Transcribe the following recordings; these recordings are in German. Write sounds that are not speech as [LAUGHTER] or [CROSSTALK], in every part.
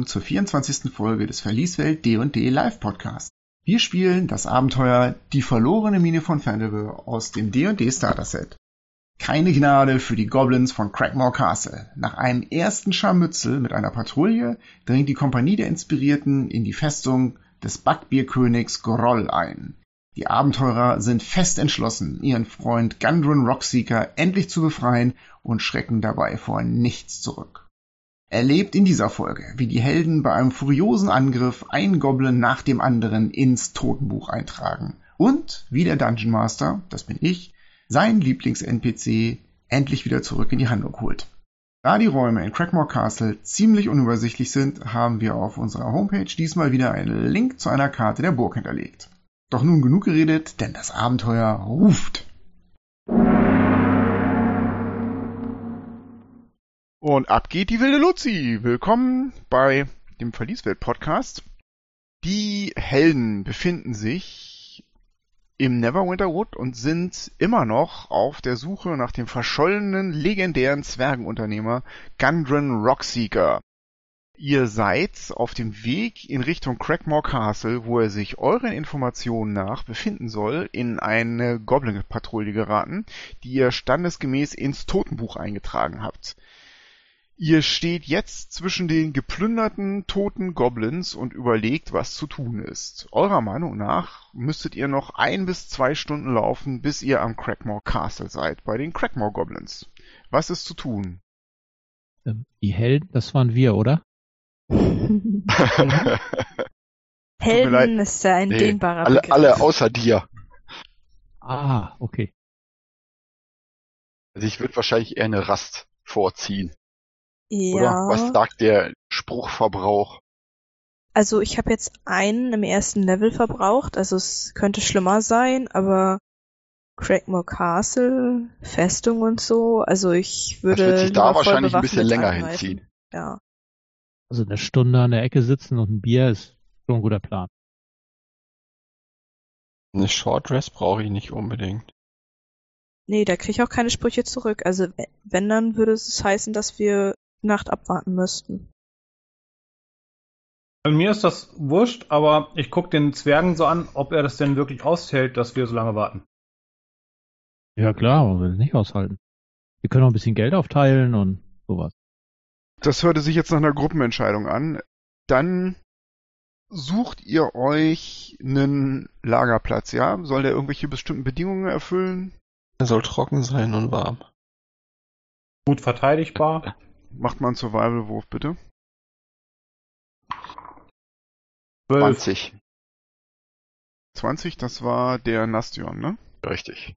Willkommen zur 24. Folge des Verlieswelt D&D Live Podcast. Wir spielen das Abenteuer Die verlorene Mine von Fandelve aus dem D&D Starter Set. Keine Gnade für die Goblins von Crackmore Castle. Nach einem ersten Scharmützel mit einer Patrouille dringt die Kompanie der Inspirierten in die Festung des Backbierkönigs Groll ein. Die Abenteurer sind fest entschlossen, ihren Freund Gundren Rockseeker endlich zu befreien und schrecken dabei vor nichts zurück. Erlebt in dieser Folge, wie die Helden bei einem furiosen Angriff ein Goblin nach dem anderen ins Totenbuch eintragen und wie der Dungeon Master, das bin ich, seinen Lieblings-NPC endlich wieder zurück in die Handlung holt. Da die Räume in Crackmore Castle ziemlich unübersichtlich sind, haben wir auf unserer Homepage diesmal wieder einen Link zu einer Karte der Burg hinterlegt. Doch nun genug geredet, denn das Abenteuer ruft. Und ab geht die wilde Luzi. Willkommen bei dem Verlieswelt Podcast. Die Helden befinden sich im Neverwinter Wood und sind immer noch auf der Suche nach dem verschollenen legendären Zwergenunternehmer Gundren Rockseeker. Ihr seid auf dem Weg in Richtung Crackmore Castle, wo er sich euren Informationen nach befinden soll, in eine Goblin-Patrouille geraten, die ihr standesgemäß ins Totenbuch eingetragen habt. Ihr steht jetzt zwischen den geplünderten toten Goblins und überlegt, was zu tun ist. Eurer Meinung nach müsstet ihr noch ein bis zwei Stunden laufen, bis ihr am Crackmore Castle seid, bei den Crackmore Goblins. Was ist zu tun? Ähm, die Helden, das waren wir, oder? [LAUGHS] Helden ist ja ein Nee, dehnbarer alle, Begriff. alle außer dir. Ah, okay. Also ich würde wahrscheinlich eher eine Rast vorziehen. Oder? ja, Was sagt der Spruchverbrauch? also ich habe jetzt einen im ersten Level verbraucht, also es könnte schlimmer sein, aber Craigmore Castle, Festung und so, also ich Das würde wird sich da wahrscheinlich ein bisschen länger angreifen. hinziehen. Ja. Also eine Stunde an der Ecke sitzen und ein Bier ist schon ein guter Plan. Eine Short Dress brauche ich nicht unbedingt. Nee, da kriege ich auch keine Sprüche zurück. Also wenn, dann würde es heißen, dass wir Nacht abwarten müssten. Bei mir ist das wurscht, aber ich gucke den Zwergen so an, ob er das denn wirklich aushält, dass wir so lange warten. Ja klar, aber will es nicht aushalten. Wir können auch ein bisschen Geld aufteilen und sowas. Das hörte sich jetzt nach einer Gruppenentscheidung an. Dann sucht ihr euch einen Lagerplatz, ja? Soll der irgendwelche bestimmten Bedingungen erfüllen? Er soll trocken sein und warm. Gut verteidigbar. Macht mal einen Survival-Wurf, bitte. 12. 20. 20, das war der Nastion, ne? Richtig.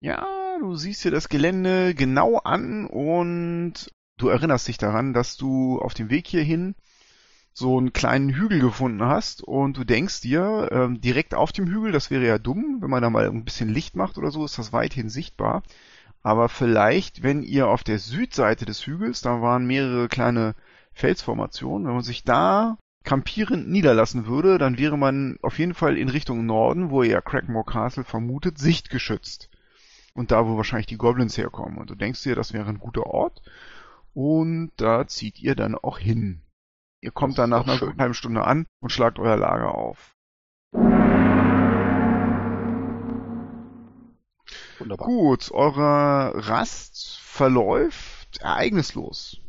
Ja, du siehst dir das Gelände genau an und du erinnerst dich daran, dass du auf dem Weg hierhin so einen kleinen Hügel gefunden hast und du denkst dir, ähm, direkt auf dem Hügel, das wäre ja dumm, wenn man da mal ein bisschen Licht macht oder so, ist das weithin sichtbar. Aber vielleicht, wenn ihr auf der Südseite des Hügels, da waren mehrere kleine Felsformationen, wenn man sich da kampierend niederlassen würde, dann wäre man auf jeden Fall in Richtung Norden, wo ihr ja Crackmore Castle vermutet, sichtgeschützt. Und da, wo wahrscheinlich die Goblins herkommen. Und du denkst dir, das wäre ein guter Ort. Und da zieht ihr dann auch hin. Ihr kommt dann nach einer schön. halben Stunde an und schlagt euer Lager auf. Wunderbar. Gut, eure Rast verläuft ereignislos.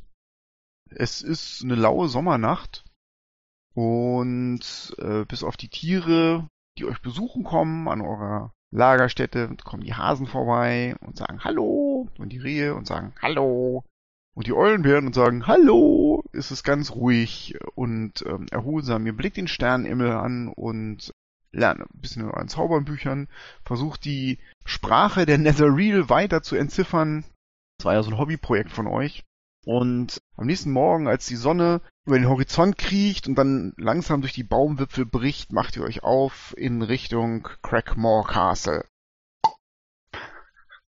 Es ist eine laue Sommernacht und äh, bis auf die Tiere, die euch besuchen kommen an eurer Lagerstätte, kommen die Hasen vorbei und sagen Hallo und die Rehe und sagen Hallo und die Eulenbären und sagen Hallo. Es ist ganz ruhig und ähm, erholsam. Ihr blickt den Sternenhimmel an und lernt ein bisschen in euren Zaubernbüchern, versucht die Sprache der Netherreal weiter zu entziffern. Das war ja so ein Hobbyprojekt von euch. Und am nächsten Morgen, als die Sonne über den Horizont kriecht und dann langsam durch die Baumwipfel bricht, macht ihr euch auf in Richtung Crackmore Castle.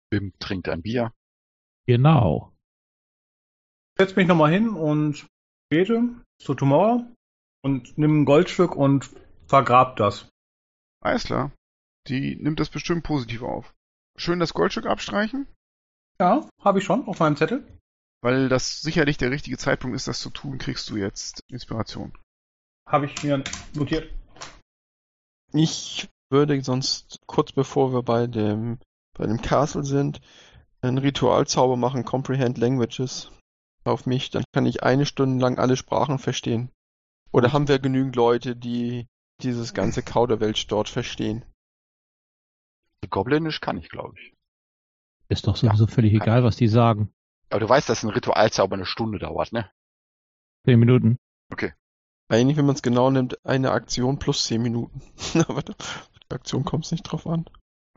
Bim trinkt ein Bier. Genau. Setz mich nochmal hin und bete zu Tomorrow und nimm ein Goldstück und vergrab das. Alles klar. Die nimmt das bestimmt positiv auf. Schön das Goldstück abstreichen. Ja, habe ich schon auf meinem Zettel. weil das sicherlich der richtige Zeitpunkt ist, das zu tun, kriegst du jetzt Inspiration. Habe ich mir notiert. Ich würde sonst kurz bevor wir bei dem bei dem Castle sind, einen Ritualzauber machen, Comprehend Languages auf mich, dann kann ich eine Stunde lang alle Sprachen verstehen. Oder haben wir genügend Leute, die dieses ganze [LAUGHS] Kauderwelsch dort verstehen? Goblinisch kann ich, glaube ich. Ist doch sowieso völlig egal, was die sagen. Aber du weißt, dass ein Ritualzauber eine Stunde dauert, ne? Zehn Minuten. Eigentlich, wenn man es genau nimmt, eine Aktion plus 10 Minuten. [LAUGHS] Aber die Aktion kommt es nicht drauf an.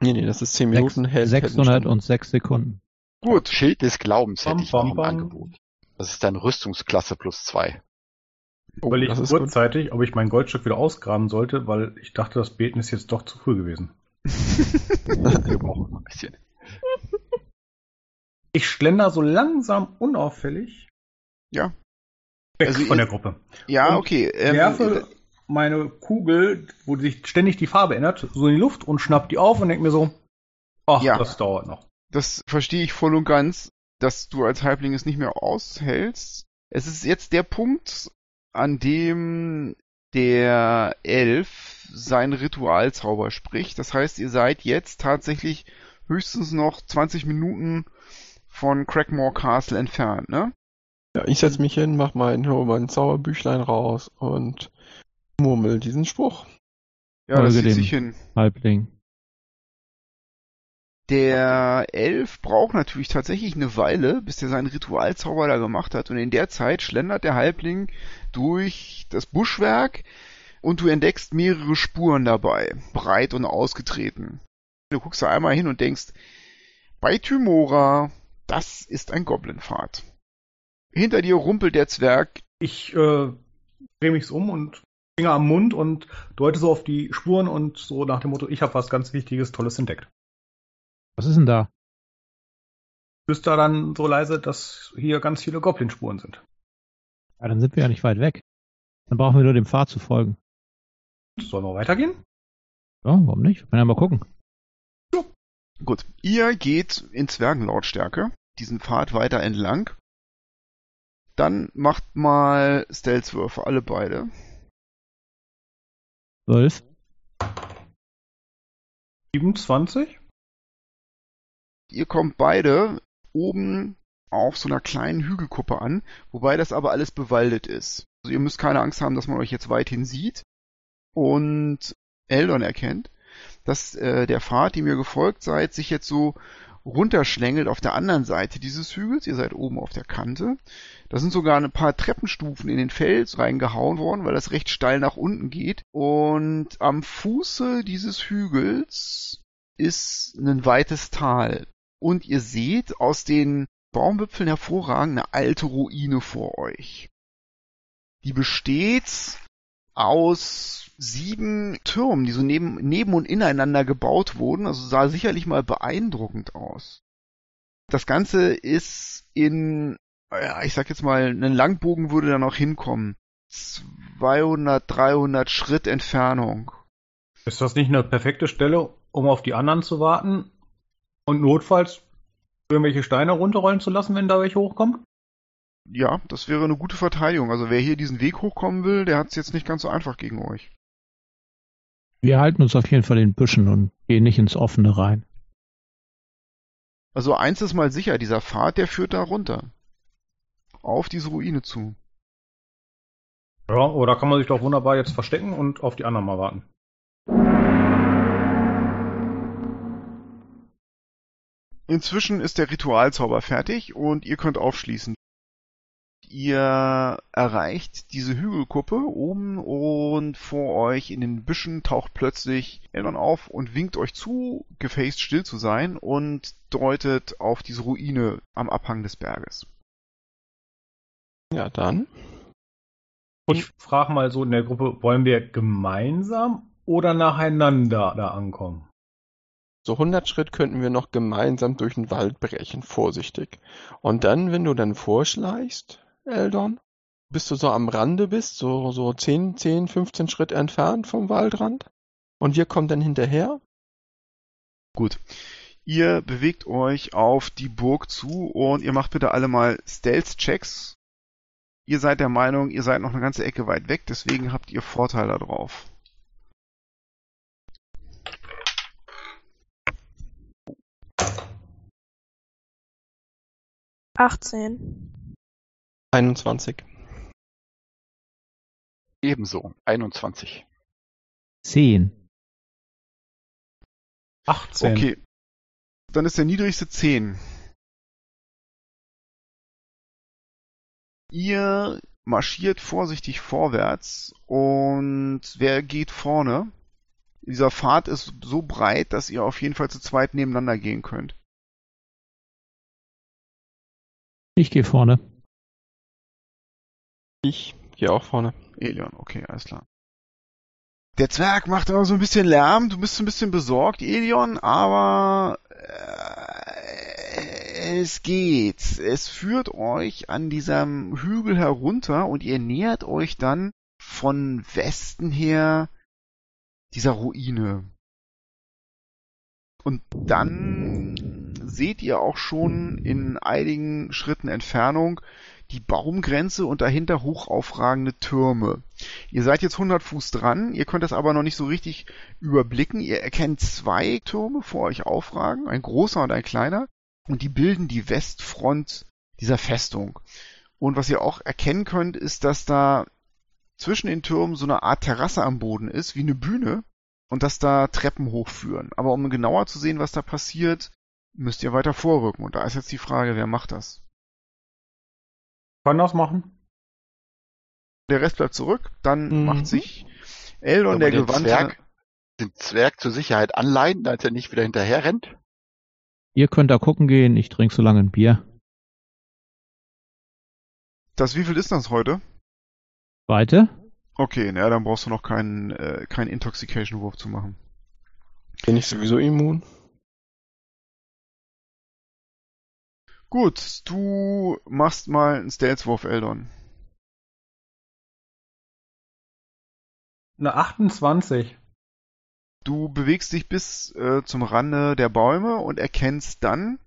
Nee, nee, das ist 10 Minuten, Sechs, hält, hält eine 606 Sekunden. Gut, Schild des Glaubens hätte Bam, ich noch bam, im bam. Angebot. Das ist deine Rüstungsklasse plus zwei. Oh, Überlege das ist gut. kurzzeitig, ob ich mein Goldstück wieder ausgraben sollte, weil ich dachte, das Beten ist jetzt doch zu früh gewesen. Wir brauchen [LAUGHS] noch ein bisschen. Ich schlender so langsam unauffällig Ja. weg Also von ihr- der Gruppe. ja, Und okay. Ähm, werfe meine Kugel, wo sich ständig die Farbe ändert, so in die Luft und schnapp die auf und denk mir so, ach, Ja. das dauert noch. das verstehe ich voll und ganz, dass du als Halbling es nicht mehr aushältst. Es ist jetzt der Punkt, an dem der Elf sein Ritualzauber spricht. Das heißt, ihr seid jetzt tatsächlich höchstens noch 20 Minuten von Crackmore Castle entfernt, ne? Ja, ich setz mich hin, mach mein, hol mein Zauberbüchlein raus und murmel diesen Spruch. Ja, das sieht sich hin. Halbling. Der Elf braucht natürlich tatsächlich eine Weile, bis er seinen Ritualzauber da gemacht hat. Und in der Zeit schlendert der Halbling durch das Buschwerk und du entdeckst mehrere Spuren dabei, breit und ausgetreten. Du guckst da einmal hin und denkst, bei Tymora, das ist ein Goblinpfad. Hinter dir rumpelt der Zwerg. Ich äh, drehe mich um und Finger am Mund und deute so auf die Spuren und so nach dem Motto, ich habe was ganz Wichtiges, Tolles entdeckt. Was ist denn da? Flüster dann so leise, dass hier ganz viele Goblin-Spuren sind. Ja, dann sind wir ja nicht weit weg. Dann brauchen wir nur dem Pfad zu folgen. Sollen wir weitergehen? Ja, warum nicht? Wir können ja mal gucken. Gut, ihr geht in Zwergenlautstärke diesen Pfad weiter entlang. Dann macht mal Stealth-Würfe, alle beide. Zwölf. 27? Ihr kommt beide oben auf so einer kleinen Hügelkuppe an, wobei das aber alles bewaldet ist. Also ihr müsst keine Angst haben, dass man euch jetzt weithin sieht und Eldon erkennt, dass äh, der Pfad, dem ihr gefolgt seid, sich jetzt so runterschlängelt auf der anderen Seite dieses Hügels. Ihr seid oben auf der Kante. Da sind sogar ein paar Treppenstufen in den Fels reingehauen worden, weil das recht steil nach unten geht. Und am Fuße dieses Hügels ist ein weites Tal. Und ihr seht aus den Baumwipfeln hervorragend eine alte Ruine vor euch. Die besteht aus sieben Türmen, die so neben, neben und ineinander gebaut wurden. Also sah sicherlich mal beeindruckend aus. Das Ganze ist in, ja, ich sag jetzt mal, einen Langbogen würde da noch hinkommen. 200, 300 Schritt Entfernung. Ist das nicht eine perfekte Stelle, um auf die anderen zu warten und notfalls irgendwelche Steine runterrollen zu lassen, wenn da welche hochkommen? Ja, das wäre eine gute Verteidigung. Also wer hier diesen Weg hochkommen will, der hat es jetzt nicht ganz so einfach gegen euch. Wir halten uns auf jeden Fall in den Büschen und gehen nicht ins Offene rein. Also eins ist mal sicher, dieser Pfad, der führt da runter. Auf diese Ruine zu. Ja, oder kann man sich doch wunderbar jetzt verstecken und auf die anderen mal warten. Inzwischen ist der Ritualzauber fertig und ihr könnt aufschließen. Ihr erreicht diese Hügelkuppe oben und vor euch in den Büschen taucht plötzlich Elon auf und winkt euch zu, gefaced still zu sein und deutet auf diese Ruine am Abhang des Berges. Ja, dann. Ich frage mal so in der Gruppe, wollen wir gemeinsam oder nacheinander da ankommen? So 100 Schritt könnten wir noch gemeinsam durch den Wald brechen, vorsichtig. Und dann, wenn du dann vorschleichst, Eldon, bis du so am Rande bist, so, so 10, 10, 15 Schritt entfernt vom Waldrand, und wir kommen dann hinterher, Gut. Ihr bewegt euch auf die Burg zu und ihr macht bitte alle mal Stealth-Checks. Ihr seid der Meinung, ihr seid noch eine ganze Ecke weit weg, deswegen habt ihr Vorteil darauf. Achtzehn. 21. Ebenso. 21. Zehn. 18. Okay. Dann ist der niedrigste 10. Ihr marschiert vorsichtig vorwärts und wer geht vorne? Dieser Pfad ist so breit, dass ihr auf jeden Fall zu zweit nebeneinander gehen könnt. Ich gehe vorne. Ich gehe auch vorne. Elion, okay, alles klar. Der Zwerg macht immer so ein bisschen Lärm, du bist so ein bisschen besorgt, Elion, aber äh, es geht. Es führt euch an diesem Hügel herunter und ihr nähert euch dann von Westen her dieser Ruine. Und dann seht ihr auch schon in einigen Schritten Entfernung die Baumgrenze und dahinter hoch aufragende Türme. Ihr seid jetzt 100 Fuß dran, ihr könnt das aber noch nicht so richtig überblicken. Ihr erkennt zwei Türme vor euch aufragen, ein großer und ein kleiner, und die bilden die Westfront dieser Festung. Und was ihr auch erkennen könnt, ist, dass da zwischen den Türmen so eine Art Terrasse am Boden ist, wie eine Bühne, und dass da Treppen hochführen. Aber um genauer zu sehen, was da passiert, müsst ihr weiter vorrücken. Und da ist jetzt die Frage, wer macht das? Kann das machen? Der Rest bleibt zurück. Dann Mhm. macht sich Eldon, der Gewandte, Zwerg, den Zwerg zur Sicherheit anleihen, damit er nicht wieder hinterher rennt. Ihr könnt da gucken gehen, ich trinke so lange ein Bier. das wie viel ist das heute? Weite? Okay, na, dann brauchst du noch keinen, äh, keinen Intoxication-Wurf zu machen. Bin ich sowieso immun? Gut, du machst mal einen Stealth-Wurf, Eldon. Eine 28. Du bewegst dich bis äh, zum Rande der Bäume und erkennst dann,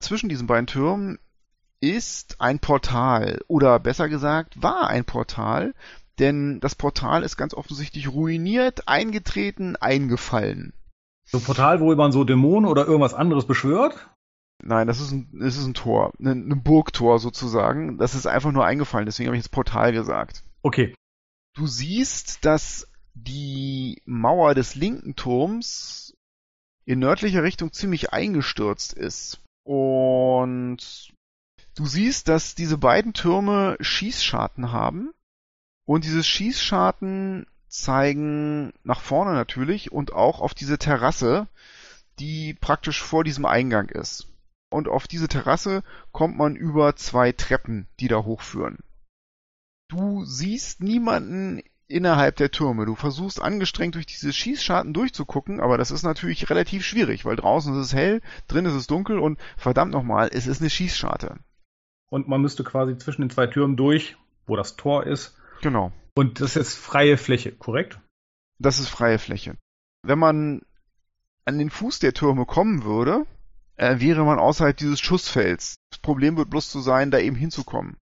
zwischen diesen beiden Türmen ist ein Portal. Oder besser gesagt, war ein Portal, denn das Portal ist ganz offensichtlich ruiniert, eingetreten, eingefallen. So ein Portal, wo man so Dämonen oder irgendwas anderes beschwört? Nein, das ist ein, das ist ein Tor, ein, ein Burgtor sozusagen. Das ist einfach nur eingefallen, deswegen habe ich jetzt Portal gesagt. Okay. Du siehst, dass die Mauer des linken Turms in nördlicher Richtung ziemlich eingestürzt ist. Und du siehst, dass diese beiden Türme Schießscharten haben. Und diese Schießscharten zeigen nach vorne natürlich und auch auf diese Terrasse, die praktisch vor diesem Eingang ist. Und auf diese Terrasse kommt man über zwei Treppen, die da hochführen. Du siehst niemanden innerhalb der Türme. Du versuchst angestrengt durch diese Schießscharten durchzugucken, aber das ist natürlich relativ schwierig, weil draußen ist es hell, drin ist es dunkel und verdammt nochmal, es ist eine Schießscharte. Und man müsste quasi zwischen den zwei Türmen durch, wo das Tor ist. Genau. Und das ist jetzt freie Fläche, korrekt? Das ist freie Fläche. Wenn man an den Fuß der Türme kommen würde, äh, wäre man außerhalb dieses Schussfelds. Das Problem wird bloß zu sein, da eben hinzukommen.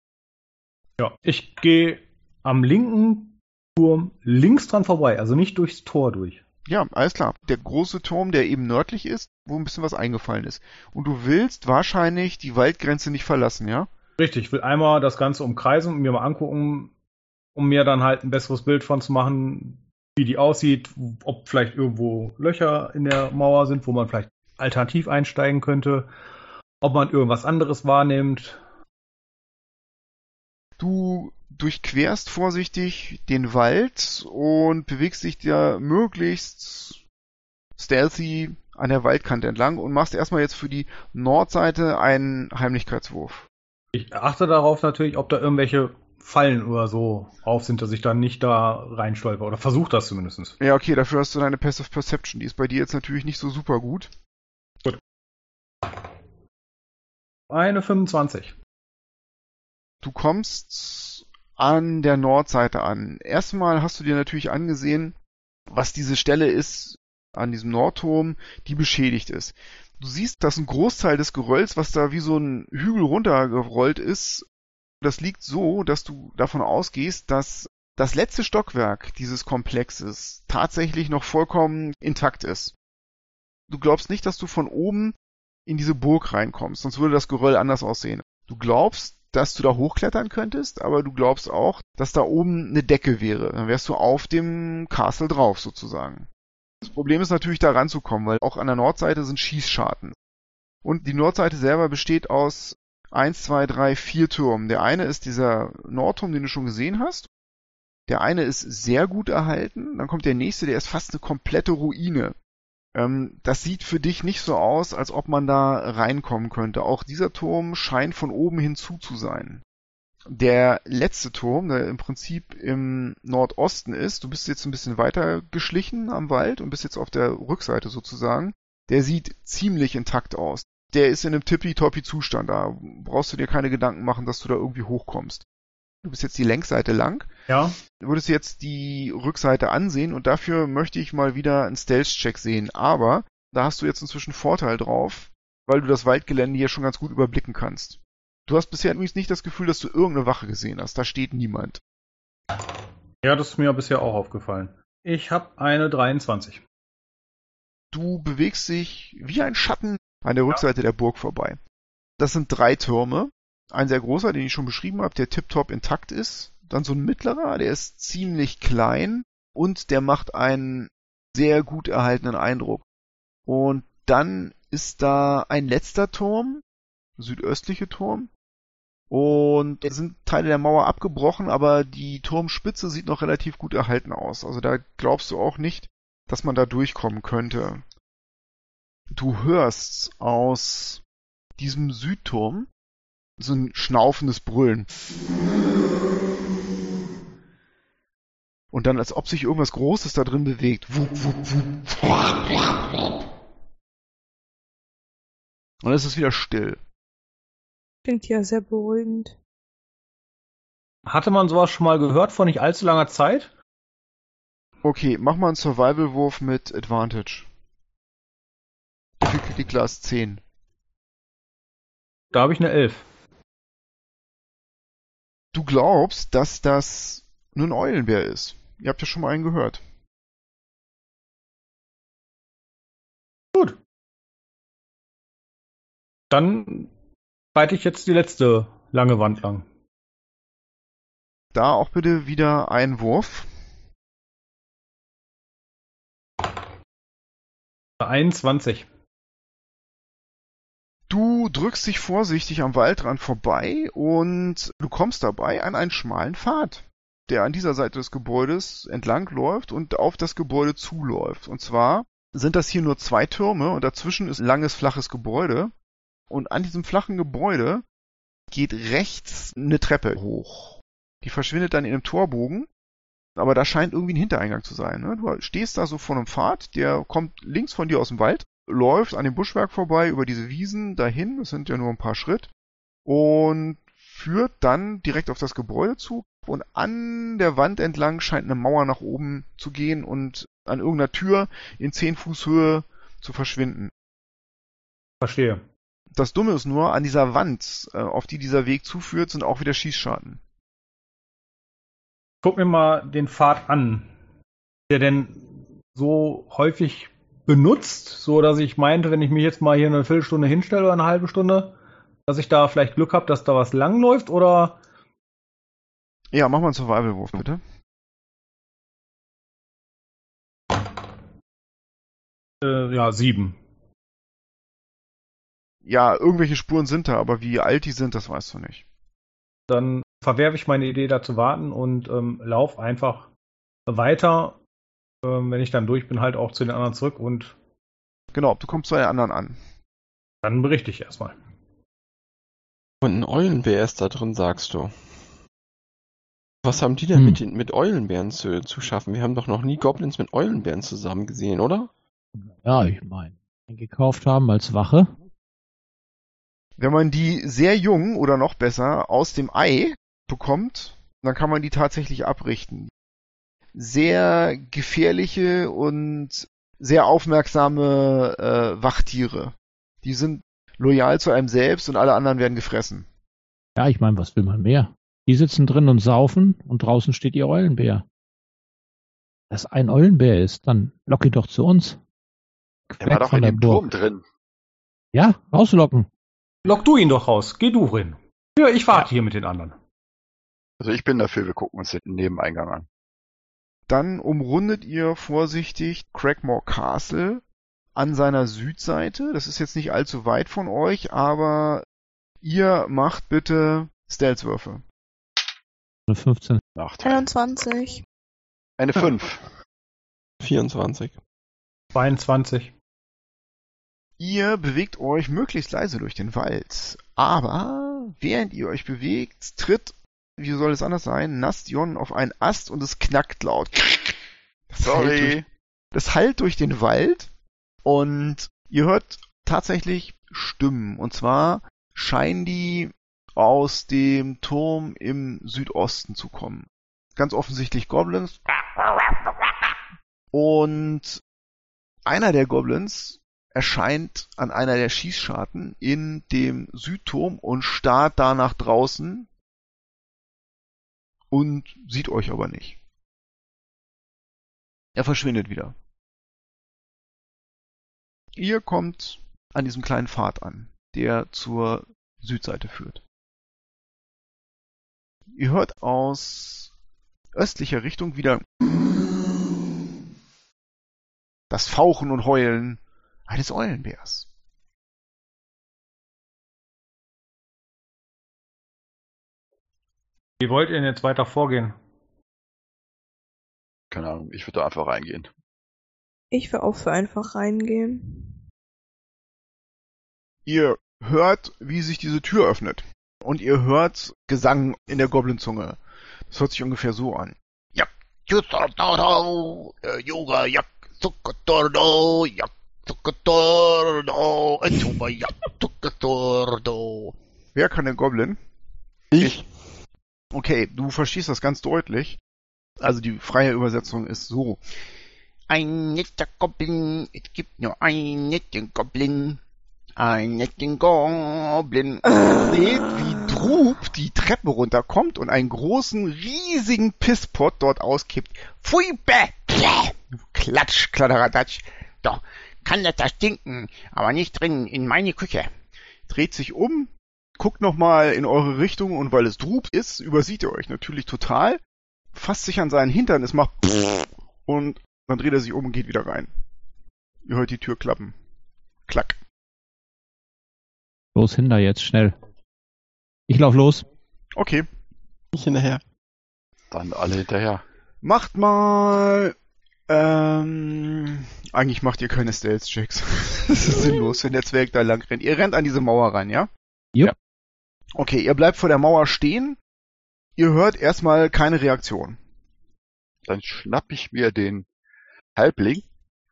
Ja. Ich gehe am linken Turm links dran vorbei, also nicht durchs Tor durch. Ja, alles klar. Der große Turm, der eben nördlich ist, wo ein bisschen was eingefallen ist. Und du willst wahrscheinlich die Waldgrenze nicht verlassen, ja? Richtig, ich will einmal das Ganze umkreisen und mir mal angucken, um mir dann halt ein besseres Bild von zu machen, wie die aussieht, ob vielleicht irgendwo Löcher in der Mauer sind, wo man vielleicht alternativ einsteigen könnte, ob man irgendwas anderes wahrnimmt. Du durchquerst vorsichtig den Wald und bewegst dich da möglichst stealthy an der Waldkante entlang und machst erstmal jetzt für die Nordseite einen Heimlichkeitswurf. Ich achte darauf natürlich, ob da irgendwelche Fallen oder so auf sind, dass ich dann nicht da reinstolper oder versuche das zumindest. Ja, okay, dafür hast du deine Passive Perception. Die ist bei dir jetzt natürlich nicht so super gut. Eine 25. Du kommst an der Nordseite an. Erstmal hast du dir natürlich angesehen, was diese Stelle ist, an diesem Nordturm, die beschädigt ist. Du siehst, dass ein Großteil des Gerölls, was da wie so ein Hügel runtergerollt ist, das liegt so, dass du davon ausgehst, dass das letzte Stockwerk dieses Komplexes tatsächlich noch vollkommen intakt ist. Du glaubst nicht, dass du von oben in diese Burg reinkommst, sonst würde das Geröll anders aussehen. Du glaubst, dass du da hochklettern könntest, aber du glaubst auch, dass da oben eine Decke wäre. Dann wärst du auf dem Castle drauf sozusagen. Das Problem ist natürlich da ranzukommen, weil auch an der Nordseite sind Schießscharten. Und die Nordseite selber besteht aus eins, zwei, drei, vier Türmen. Der eine ist dieser Nordturm, den du schon gesehen hast. Der eine ist sehr gut erhalten. Dann kommt der nächste, der ist fast eine komplette Ruine. Ähm, das sieht für dich nicht so aus, als ob man da reinkommen könnte. Auch dieser Turm scheint von oben hinzu zu sein. Der letzte Turm, der im Prinzip im Nordosten ist, du bist jetzt ein bisschen weiter geschlichen am Wald und bist jetzt auf der Rückseite sozusagen, der sieht ziemlich intakt aus. Der ist in einem tippitoppi Zustand, da brauchst du dir keine Gedanken machen, dass du da irgendwie hochkommst. Du bist jetzt die Längsseite lang. Ja. Du würdest jetzt die Rückseite ansehen und dafür möchte ich mal wieder einen Stealth-Check sehen. Aber da hast du jetzt inzwischen Vorteil drauf, weil du das Waldgelände hier schon ganz gut überblicken kannst. Du hast bisher übrigens nicht das Gefühl, dass du irgendeine Wache gesehen hast. Da steht niemand. Ja, das ist mir bisher auch aufgefallen. Ich habe eine 23. Du bewegst dich wie ein Schatten an der Rückseite der Burg vorbei. Das sind drei Türme. Ein sehr großer, den ich schon beschrieben habe, der tiptop intakt ist. Dann so ein mittlerer, der ist ziemlich klein und der macht einen sehr gut erhaltenen Eindruck. Und dann ist da ein letzter Turm, südöstliche Turm. Und da sind Teile der Mauer abgebrochen, aber die Turmspitze sieht noch relativ gut erhalten aus. Also da glaubst du auch nicht, dass man da durchkommen könnte. Du hörst aus diesem Südturm so ein schnaufendes Brüllen. Und dann, als ob sich irgendwas Großes da drin bewegt. Und es ist wieder still. Klingt ja sehr beruhigend. Hatte man sowas schon mal gehört vor nicht allzu langer Zeit? Okay, mach mal einen Survival-Wurf mit Advantage. Difficulty Class 10. Da habe ich eine 11. Du glaubst, dass das nur ein Eulenbär ist. Ihr habt ja schon mal einen gehört. Gut. Dann reite ich jetzt die letzte lange Wand lang. Da auch bitte wieder ein Wurf. 21. Du drückst dich vorsichtig am Waldrand vorbei und du kommst dabei an einen schmalen Pfad, der an dieser Seite des Gebäudes entlang läuft und auf das Gebäude zuläuft. Und zwar sind das hier nur zwei Türme und dazwischen ist ein langes, flaches Gebäude. Und an diesem flachen Gebäude geht rechts eine Treppe hoch. Die verschwindet dann in einem Torbogen, aber da scheint irgendwie ein Hintereingang zu sein. Ne? Du stehst da so vor einem Pfad, der kommt links von dir aus dem Wald läuft an dem Buschwerk vorbei, über diese Wiesen dahin, das sind ja nur ein paar Schritt, und führt dann direkt auf das Gebäude zu. Und an der Wand entlang scheint eine Mauer nach oben zu gehen und an irgendeiner Tür in 10 Fuß Höhe zu verschwinden. Verstehe. Das Dumme ist nur, an dieser Wand, äh, auf die dieser Weg zuführt, sind auch wieder Schießscharten. Guck mir mal den Pfad an. Der denn so häufig benutzt, so dass ich meinte, wenn ich mich jetzt mal hier eine Viertelstunde hinstelle oder eine halbe Stunde, dass ich da vielleicht Glück habe, dass da was langläuft oder Ja, mach mal einen Survival-Wurf, bitte. äh, ja, sieben. Ja, irgendwelche Spuren sind da, aber wie alt die sind, das weißt du nicht. Dann verwerfe ich meine Idee da zu warten und ähm, lauf einfach weiter, ähm, wenn ich dann durch bin, halt auch zu den anderen zurück und Genau, du kommst bei den anderen an. dann berichte ich erstmal. Und ein Eulenbär ist da drin, sagst du. Was haben die denn Hm. mit, den, mit Eulenbären zu, zu schaffen? Wir haben doch noch nie Goblins mit Eulenbären zusammen gesehen, oder? Ja, ich meine, gekauft haben als Wache. Wenn man die sehr jung oder noch besser aus dem Ei bekommt, dann kann man die tatsächlich abrichten. Sehr gefährliche und sehr aufmerksame äh, Wachtiere. Die sind loyal zu einem selbst und alle anderen werden gefressen. Ja, ich meine, was will man mehr? Die sitzen drin und saufen und draußen steht ihr Eulenbär. Wenn das ein Eulenbär ist, dann lock ihn doch zu uns. Der war doch von in der dem Burg. Turm drin. Ja, rauslocken. Lock du ihn doch raus. Geh du rein. Ja, ich warte hier mit den anderen. Also ich bin dafür, wir gucken uns den Nebeneingang an. Dann umrundet ihr vorsichtig Craigmore Castle an seiner Südseite. Das ist jetzt nicht allzu weit von euch, aber ihr macht bitte Stealth-Würfe. Eine 15. Nachteil. 21. Eine 5. 24. 22. Ihr bewegt euch möglichst leise durch den Wald, aber während ihr euch bewegt, tritt, wie soll es anders sein, Nastion auf einen Ast und es knackt laut. Das Halt durch, Sorry. das hallt durch den Wald und ihr hört tatsächlich Stimmen. Und zwar scheinen die aus dem Turm im Südosten zu kommen. Ganz offensichtlich Goblins. Und einer der Goblins erscheint an einer der Schießscharten in dem Südturm und starrt da nach draußen und sieht euch aber nicht. Er verschwindet wieder. Ihr kommt an diesem kleinen Pfad an, der zur Südseite führt. Ihr hört aus östlicher Richtung wieder das Fauchen und Heulen eines Eulenbärs. Wie wollt ihr denn jetzt weiter vorgehen? Keine Ahnung, ich würde da einfach reingehen. Ich will auch für einfach reingehen. Ihr hört, wie sich diese Tür öffnet. Und ihr hört Gesang in der Goblin-Zunge. Das hört sich ungefähr so an. Ja, äh, Yoga, Yak, Zuckertordo, Yak, Zuckertordo. Wer kann den Goblin? Ich? Okay, du verstehst das ganz deutlich. Also die freie Übersetzung ist so. Ein netter Goblin, es gibt nur einen netten Goblin. Ein netten Goblin. Ihr [LAUGHS] seht, wie Drub die Treppe runterkommt und einen großen, riesigen Pisspot dort auskippt. Pfui, bäh. Klatsch, kladderadatsch. Doch, kann das da stinken, aber nicht drin in meine Küche. Dreht sich um, guckt nochmal in eure Richtung und weil es Drub ist, übersieht er euch natürlich total, fasst sich an seinen Hintern, es macht [LAUGHS] und dann dreht er sich um und geht wieder rein. Ihr hört die Tür klappen. Klack. Los hin da jetzt, schnell. Ich lauf los. Okay. Ich hinterher. Dann alle hinterher. Macht mal. Ähm, eigentlich macht ihr keine Stealth-Checks. [LAUGHS] das ist sinnlos, wenn der Zwerg da lang rennt. Ihr rennt an diese Mauer ran, ja? Jupp. Okay, ihr bleibt vor der Mauer stehen. Ihr hört erstmal keine Reaktion. Dann schnapp ich mir den Halbling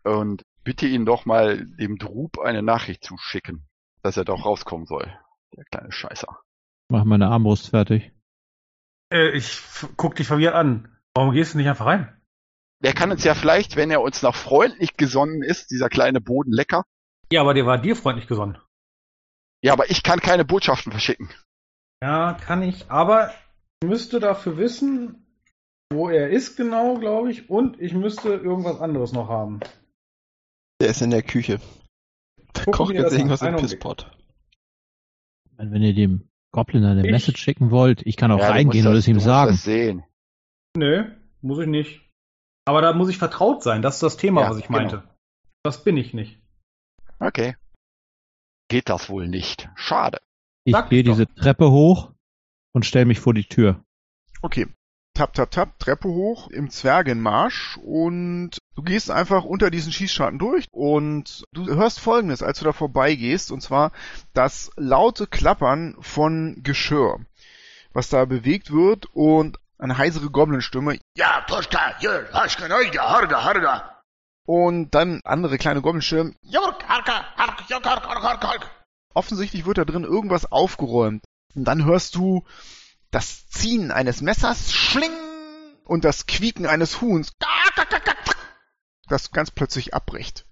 und bitte ihn doch mal dem Drub eine Nachricht zu schicken, dass er doch rauskommen soll. Der kleine Scheißer. Mach meine Armbrust fertig. Äh, ich guck dich verwirrt an. Warum gehst du nicht einfach rein? Der kann uns ja vielleicht, wenn er uns noch freundlich gesonnen ist, dieser kleine Boden lecker. Ja, aber der war dir freundlich gesonnen. Ja, aber ich kann keine Botschaften verschicken. Ja, kann ich. Aber ich müsste dafür wissen, wo er ist genau, glaube ich. Und ich müsste irgendwas anderes noch haben. Der ist in der Küche. Da Gucken kocht jetzt irgendwas im. Pisspot. Wenn ihr dem Goblin eine Ich- Message schicken wollt, ich kann auch Ja, reingehen und es ihm sagen. Das sehen. Nö, muss ich nicht. Aber da muss ich vertraut sein. Das ist das Thema, Ja, was ich genau. meinte. Das bin ich nicht. Okay. Geht das wohl nicht. Schade. Ich Sag gehe doch. diese Treppe hoch und stelle mich vor die Tür. Okay. Tap, tap, tap, Treppe hoch im Zwergenmarsch und du gehst einfach unter diesen Schießscharten durch und du hörst folgendes, als du da vorbeigehst, und zwar das laute Klappern von Geschirr, was da bewegt wird und eine heisere Goblinstimme. Ja, Toschka, hier, Haschka, Neuga, Harga, Harga. Und dann andere kleine Goblinstimmen. Jork, Harka, Hark, Jork, Hark, Hark, Hark. Offensichtlich wird da drin irgendwas aufgeräumt. Und dann hörst du das Ziehen eines Messers, schling, und das Quieken eines Huhns. das ganz plötzlich abbricht.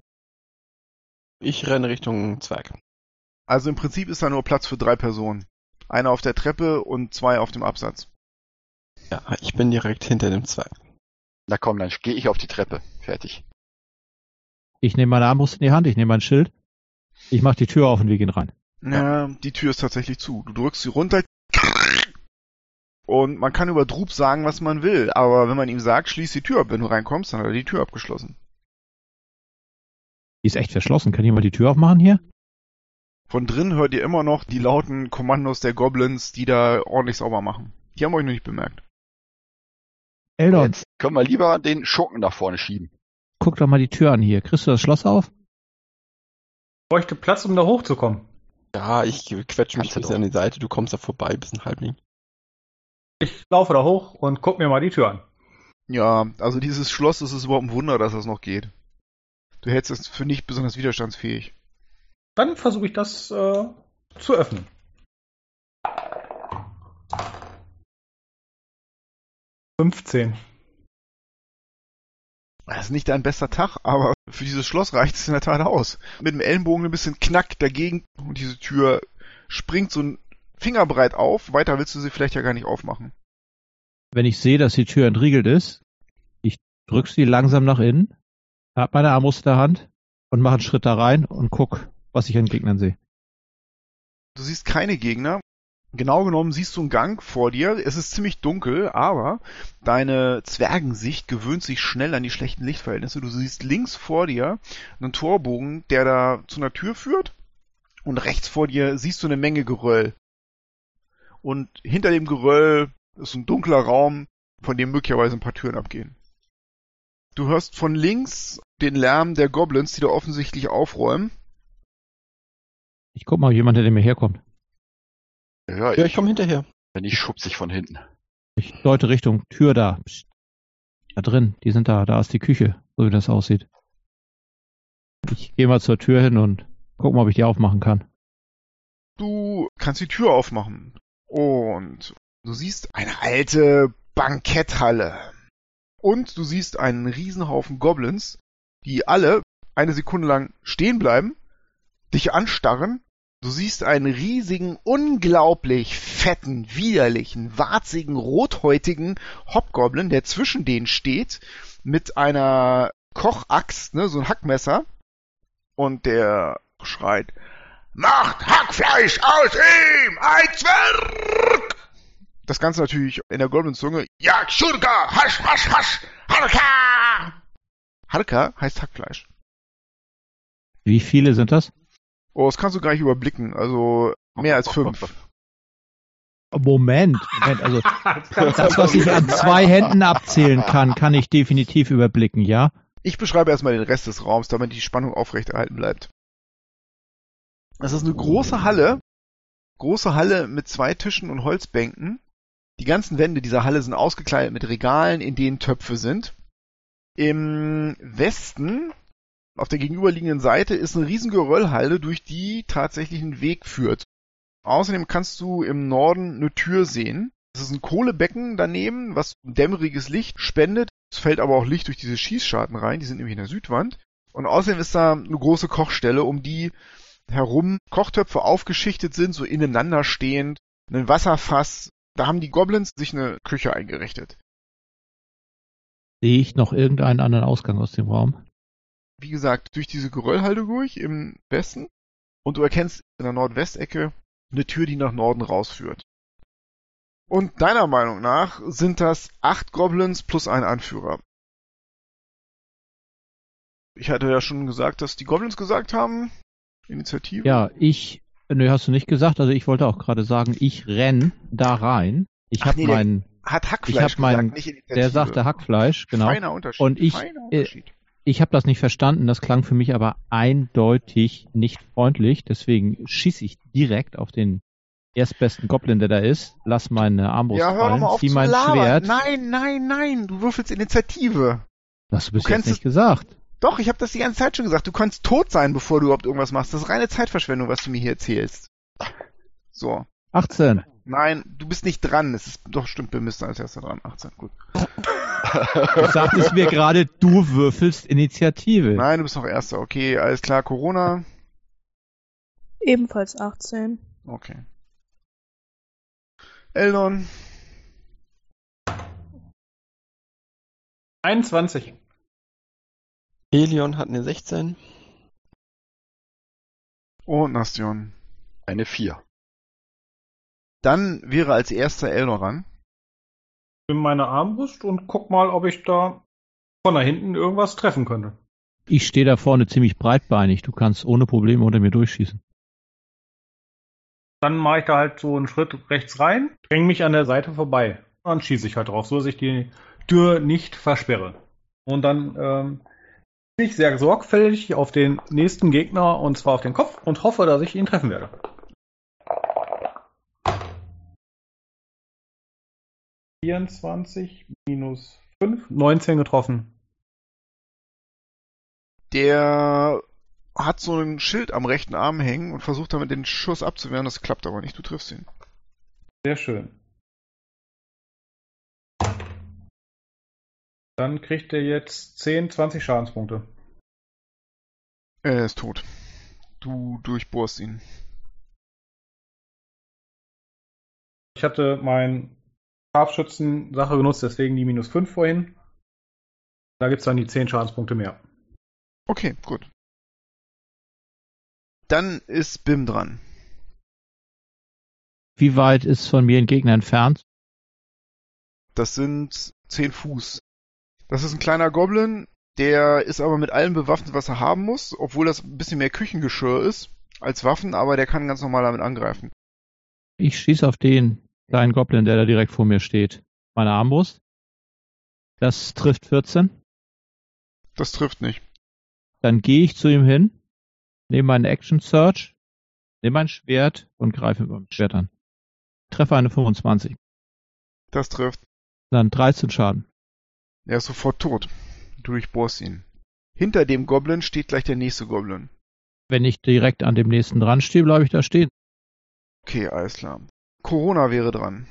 Ich renne Richtung Zwerg. Also im Prinzip ist da nur Platz für drei Personen. Einer auf der Treppe und zwei auf dem Absatz. Ja, ich bin direkt hinter dem Zwerg. Na komm, dann gehe ich auf die Treppe. Fertig. Ich nehme meine Armbrust in die Hand, ich nehme mein Schild. Ich mache die Tür auf und wir gehen rein. Ja, die Tür ist tatsächlich zu. Du drückst sie runter und man kann über Drup sagen, was man will, aber wenn man ihm sagt, schließ die Tür ab, wenn du reinkommst, dann hat er die Tür abgeschlossen. Die ist echt verschlossen. Kann ich mal die Tür aufmachen hier? Von drin hört ihr immer noch die lauten Kommandos der Goblins, die da ordentlich sauber machen. Die haben euch noch nicht bemerkt. Eldon, Jetzt können wir lieber den Schurken nach vorne schieben. guck doch mal die Tür an hier. Kriegst du das Schloss auf? Bräuchte Platz, um da hochzukommen. Ja, ich quetsche mich Kannst du bis doch. an die Seite, du kommst da vorbei, bis ein Halbling. Ich laufe da hoch und guck mir mal die Tür an. Ja, also dieses Schloss, es ist überhaupt ein Wunder, dass das noch geht. Du hältst es für nicht besonders widerstandsfähig. Dann versuche ich das äh, zu öffnen. Fünfzehn. Das ist nicht dein bester Tag, aber für dieses Schloss reicht es in der Tat aus. Mit dem Ellenbogen ein bisschen Knack dagegen und diese Tür springt so ein Fingerbreit auf. Weiter willst du sie vielleicht ja gar nicht aufmachen. Wenn ich sehe, dass die Tür entriegelt ist, ich drück sie langsam nach innen, hab meine Armbrust in der Hand und mache einen Schritt da rein und guck, was ich an Gegnern sehe. Du siehst keine Gegner. Genau genommen siehst du einen Gang vor dir. Es ist ziemlich dunkel, aber deine Zwergensicht gewöhnt sich schnell an die schlechten Lichtverhältnisse. Du siehst links vor dir einen Torbogen, der da zu einer Tür führt. Und rechts vor dir siehst du eine Menge Geröll. Und hinter dem Geröll ist ein dunkler Raum, von dem möglicherweise ein paar Türen abgehen. Du hörst von links den Lärm der Goblins, die da offensichtlich aufräumen. Ich guck mal, ob jemand hinter mir herkommt. Ja, Ja, ich komme hinterher. wenn ich schubse ich von hinten. Ich deute Richtung Tür da. Psst. Da drin, die sind da, da ist die Küche, so wie das aussieht. Ich gehe mal zur Tür hin und guck mal, ob ich die aufmachen kann. Du kannst die Tür aufmachen und du siehst eine alte Banketthalle. Und du siehst einen Riesenhaufen Goblins, die alle eine Sekunde lang stehen bleiben, dich anstarren. Du siehst einen riesigen, unglaublich fetten, widerlichen, warzigen, rothäutigen Hobgoblin, der zwischen denen steht, mit einer Kochaxt, ne, so ein Hackmesser. Und der schreit, Macht Hackfleisch aus ihm! Ein Zwerg! Das Ganze natürlich in der Goblin-Zunge. Ja, Schurka! Hasch, hasch, hasch! Harka! Harka heißt Hackfleisch. Wie viele sind das? Oh, das kannst du gar nicht überblicken. Also mehr als fünf. Moment, Moment, also [LAUGHS] das, was ich an zwei Händen abzählen kann, kann ich definitiv überblicken, ja? Ich beschreibe erstmal den Rest des Raums, damit die Spannung aufrechterhalten bleibt. Das ist eine große Halle. Große Halle mit zwei Tischen und Holzbänken. Die ganzen Wände dieser Halle sind ausgekleidet mit Regalen, in denen Töpfe sind. Im Westen, auf der gegenüberliegenden Seite, ist eine riesen Geröllhalde, durch die tatsächlich ein Weg führt. Außerdem kannst du im Norden eine Tür sehen. Es ist ein Kohlebecken daneben, was dämmeriges Licht spendet. Es fällt aber auch Licht durch diese Schießscharten rein, die sind nämlich in der Südwand. Und außerdem ist da eine große Kochstelle, um die herum Kochtöpfe aufgeschichtet sind, so ineinander stehend, ein Wasserfass. Da haben die Goblins sich eine Küche eingerichtet. Sehe ich noch irgendeinen anderen Ausgang aus dem Raum? Wie gesagt, durch diese Geröllhalde durch im Westen. Und du erkennst in der Nordwestecke eine Tür, die nach Norden rausführt. Und deiner Meinung nach sind das acht Goblins plus ein Anführer. Ich hatte ja schon gesagt, dass die Goblins gesagt haben. Initiative. Ja, ich, nö, hast du nicht gesagt, also ich wollte auch gerade sagen, ich renn da rein. Ich habe nee, meinen, Hat Ich Hackfleisch hab meinen- der sagte Hackfleisch, genau. Feiner Unterschied. Und ich, Feiner äh, Unterschied. Ich habe das nicht verstanden, das klang für mich aber eindeutig nicht freundlich, deswegen schieße ich direkt auf den erstbesten Goblin, der da ist, lass meine Armbrust ja, hör fallen, mal auf zieh mein labern. Schwert. Nein, nein, nein, du würfelst Initiative. Das hast du bis Du jetzt nicht gesagt. Doch, ich habe das die ganze Zeit schon gesagt. Du kannst tot sein, bevor du überhaupt irgendwas machst. Das ist reine Zeitverschwendung, was du mir hier erzählst. So. 18. Nein, du bist nicht dran. Es ist doch stimmt, wir müssen als erster dran. 18, gut. Du sagtest mir gerade, du würfelst Initiative. Nein, du bist noch Erster. Okay, alles klar. Corona. Ebenfalls 18. Okay. Eldon. 21. Helion hat eine 16. Und Nastion. Eine 4. Dann wäre als erster Eldon ran. In meine Armbrust und guck mal, ob ich da von da hinten irgendwas treffen könnte. Ich stehe da vorne ziemlich breitbeinig. Du kannst ohne Probleme unter mir durchschießen. Dann mache ich da halt so einen Schritt rechts rein, dränge mich an der Seite vorbei. Dann schieße ich halt drauf, so dass ich die Tür nicht versperre. Und dann ähm, bin ich sehr sorgfältig auf den nächsten Gegner und zwar auf den Kopf und hoffe, dass ich ihn treffen werde. Vierundzwanzig minus fünf, 19 getroffen. Der hat so ein Schild am rechten Arm hängen und versucht damit den Schuss abzuwehren. Das klappt aber nicht. Du triffst ihn. Sehr schön. Dann kriegt er jetzt 10, 20 Schadenspunkte. Er ist tot. Du durchbohrst ihn. Ich hatte mein Scharfschützen-Sache genutzt, deswegen die minus 5 vorhin. Da gibt's dann die 10 Schadenspunkte mehr. Okay, gut. Dann ist Bim dran. Wie weit ist von mir ein Gegner entfernt? Das sind 10 Fuß. Das ist ein kleiner Goblin, der ist aber mit allem bewaffnet, was er haben muss, obwohl das ein bisschen mehr Küchengeschirr ist als Waffen, aber der kann ganz normal damit angreifen. Ich schieße auf den kleinen Goblin, der da direkt vor mir steht. Meine Armbrust. Das trifft 14. Das trifft nicht. Dann gehe ich zu ihm hin, nehme meinen Action Search, nehme mein Schwert und greife mit meinem Schwert an. Treffe eine 25. Das trifft. Dann 13 Schaden. Er ist sofort tot. Du durchbohrst ihn. Hinter dem Goblin steht gleich der nächste Goblin. Wenn ich direkt an dem nächsten dran stehe, bleibe ich da stehen. Okay, alles klar. Corona wäre dran.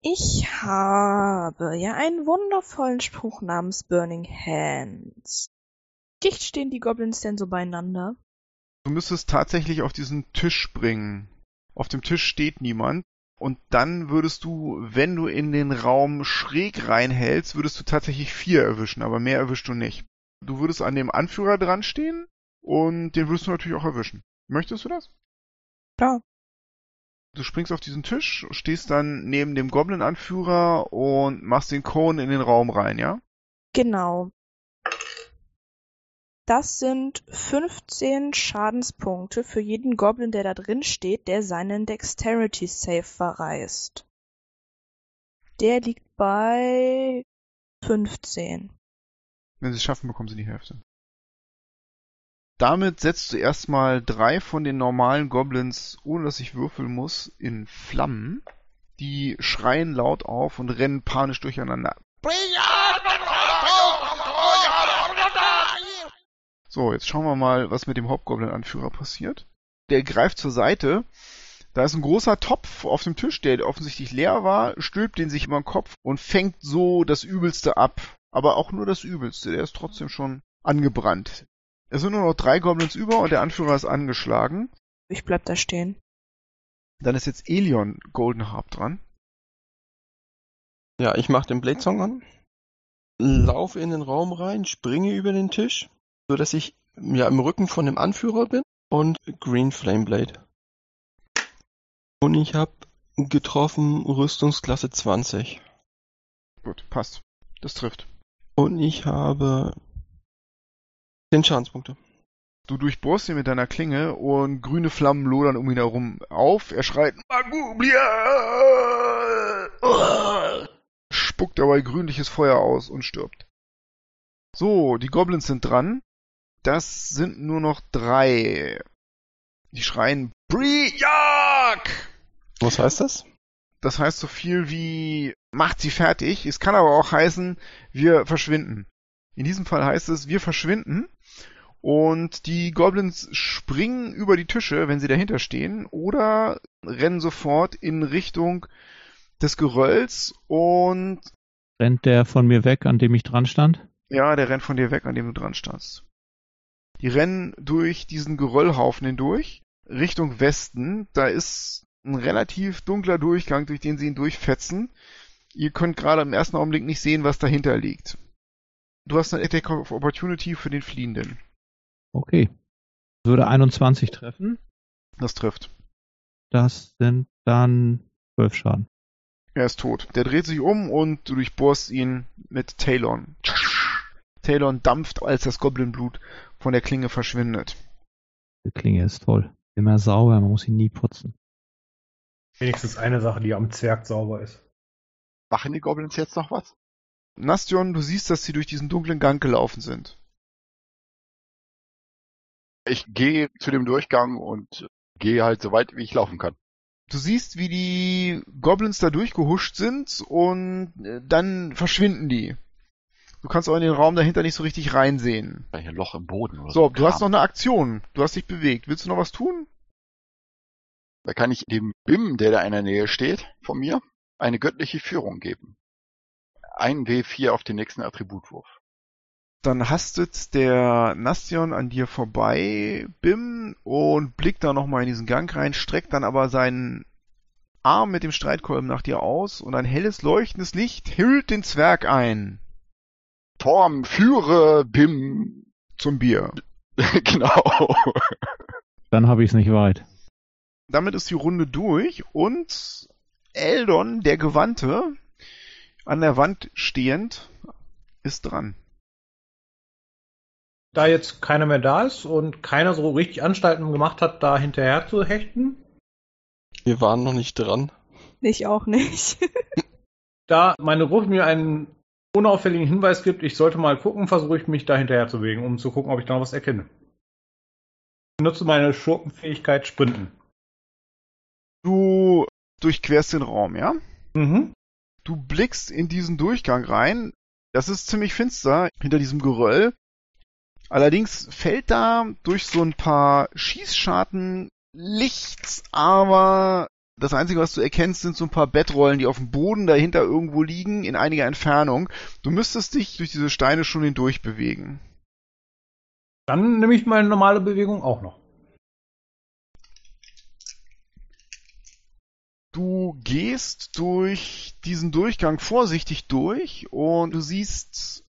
Ich habe ja einen wundervollen Spruch namens Burning Hands. Dicht stehen die Goblins denn so beieinander? Du müsstest tatsächlich auf diesen Tisch springen. Auf dem Tisch steht niemand. Und dann würdest du, wenn du in den Raum schräg reinhältst, würdest du tatsächlich vier erwischen, aber mehr erwischst du nicht. Du würdest an dem Anführer dran stehen und den würdest du natürlich auch erwischen. Möchtest du das? Klar. Du springst auf diesen Tisch, stehst dann neben dem Goblin-Anführer und machst den Cone in den Raum rein, ja? Genau. Das sind 15 Schadenspunkte für jeden Goblin, der da drin steht, der seinen Dexterity Save verreißt. Der liegt bei 15. Wenn sie es schaffen, bekommen sie die Hälfte. Damit setzt du erstmal drei von den normalen Goblins, ohne dass ich würfeln muss, in Flammen. Die schreien laut auf und rennen panisch durcheinander. So, jetzt schauen wir mal, was mit dem Hauptgoblin-Anführer passiert. Der greift zur Seite. Da ist ein großer Topf auf dem Tisch, der offensichtlich leer war, stülpt den sich über den Kopf und fängt so das Übelste ab. Aber auch nur das Übelste. Der ist trotzdem schon angebrannt. Es sind nur noch drei Goblins über und der Anführer ist angeschlagen. Ich bleib da stehen. Dann ist jetzt Elion Goldenharp dran. Ja, ich mach den Blade Song an, laufe in den Raum rein, springe über den Tisch, so dass ich ja im Rücken von dem Anführer bin und Green Flame Blade. Und ich habe getroffen Rüstungsklasse 20. Gut, passt. Das trifft. Und ich habe 10 Schadenspunkte. Du durchbohrst ihn mit deiner Klinge und grüne Flammen lodern um ihn herum auf. Er schreit Magublia! Spuckt dabei grünliches Feuer aus und stirbt. So, die Goblins sind dran. Das sind nur noch drei. Die schreien Briak! Was heißt das? Das heißt so viel wie macht sie fertig. Es kann aber auch heißen, wir verschwinden. In diesem Fall heißt es, wir verschwinden. Und die Goblins springen über die Tische, wenn sie dahinter stehen, oder rennen sofort in Richtung des Gerölls und Rennt der von mir weg, an dem ich dran stand? Ja, der rennt von dir weg, an dem du dran standst. Die rennen durch diesen Geröllhaufen hindurch, Richtung Westen. Da ist ein relativ dunkler Durchgang, durch den sie ihn durchfetzen. Ihr könnt gerade im ersten Augenblick nicht sehen, was dahinter liegt. Du hast eine Attack of Opportunity für den Fliehenden. Okay. Würde 21 treffen. Das trifft. Das sind dann 12 Schaden. Er ist tot. Der dreht sich um und du durchbohrst ihn mit Talon. Talon dampft, als das Goblinblut von der Klinge verschwindet. Die Klinge ist toll. Immer sauber, man muss ihn nie putzen. Wenigstens eine Sache, die am Zwerg sauber ist. Machen die Goblins jetzt noch was? Nastion, du siehst, dass sie durch diesen dunklen Gang gelaufen sind. Ich gehe zu dem Durchgang und gehe halt so weit, wie ich laufen kann. Du siehst, wie die Goblins da durchgehuscht sind und äh, dann verschwinden die. Du kannst auch in den Raum dahinter nicht so richtig reinsehen. Ein Loch im Boden oder So, so. du hast noch eine Aktion. Du hast dich bewegt. Willst du noch was tun? Da kann ich dem Bim, der da in der Nähe steht, von mir, eine göttliche Führung geben. Ein W4 auf den nächsten Attributwurf. Dann hastet der Nastion an dir vorbei, Bim, und blickt da nochmal in diesen Gang rein, streckt dann aber seinen Arm mit dem Streitkolben nach dir aus und ein helles leuchtendes Licht hüllt den Zwerg ein. Torm, führe Bim. Zum Bier. [LAUGHS] genau. Dann habe ich es nicht weit. Damit ist die Runde durch und Eldon, der Gewandte, an der Wand stehend, ist dran. Da jetzt keiner mehr da ist und keiner so richtig Anstalten gemacht hat, da hinterher zu hechten, Wir waren noch nicht dran. Ich auch nicht. [LAUGHS] da meine Gruppe mir einen unauffälligen Hinweis gibt, ich sollte mal gucken, versuche ich mich da hinterher zu bewegen, um zu gucken, ob ich da noch was erkenne. Ich nutze meine Schurkenfähigkeit Sprinten. Du durchquerst den Raum, ja? Mhm. Du blickst in diesen Durchgang rein. Das ist ziemlich finster hinter diesem Geröll. Allerdings fällt da durch so ein paar Schießscharten Licht, aber das Einzige, was du erkennst, sind so ein paar Bettrollen, die auf dem Boden dahinter irgendwo liegen, in einiger Entfernung. Du müsstest dich durch diese Steine schon hindurch bewegen. Dann nehme ich meine normale Bewegung auch noch. Du gehst durch diesen Durchgang vorsichtig durch und du siehst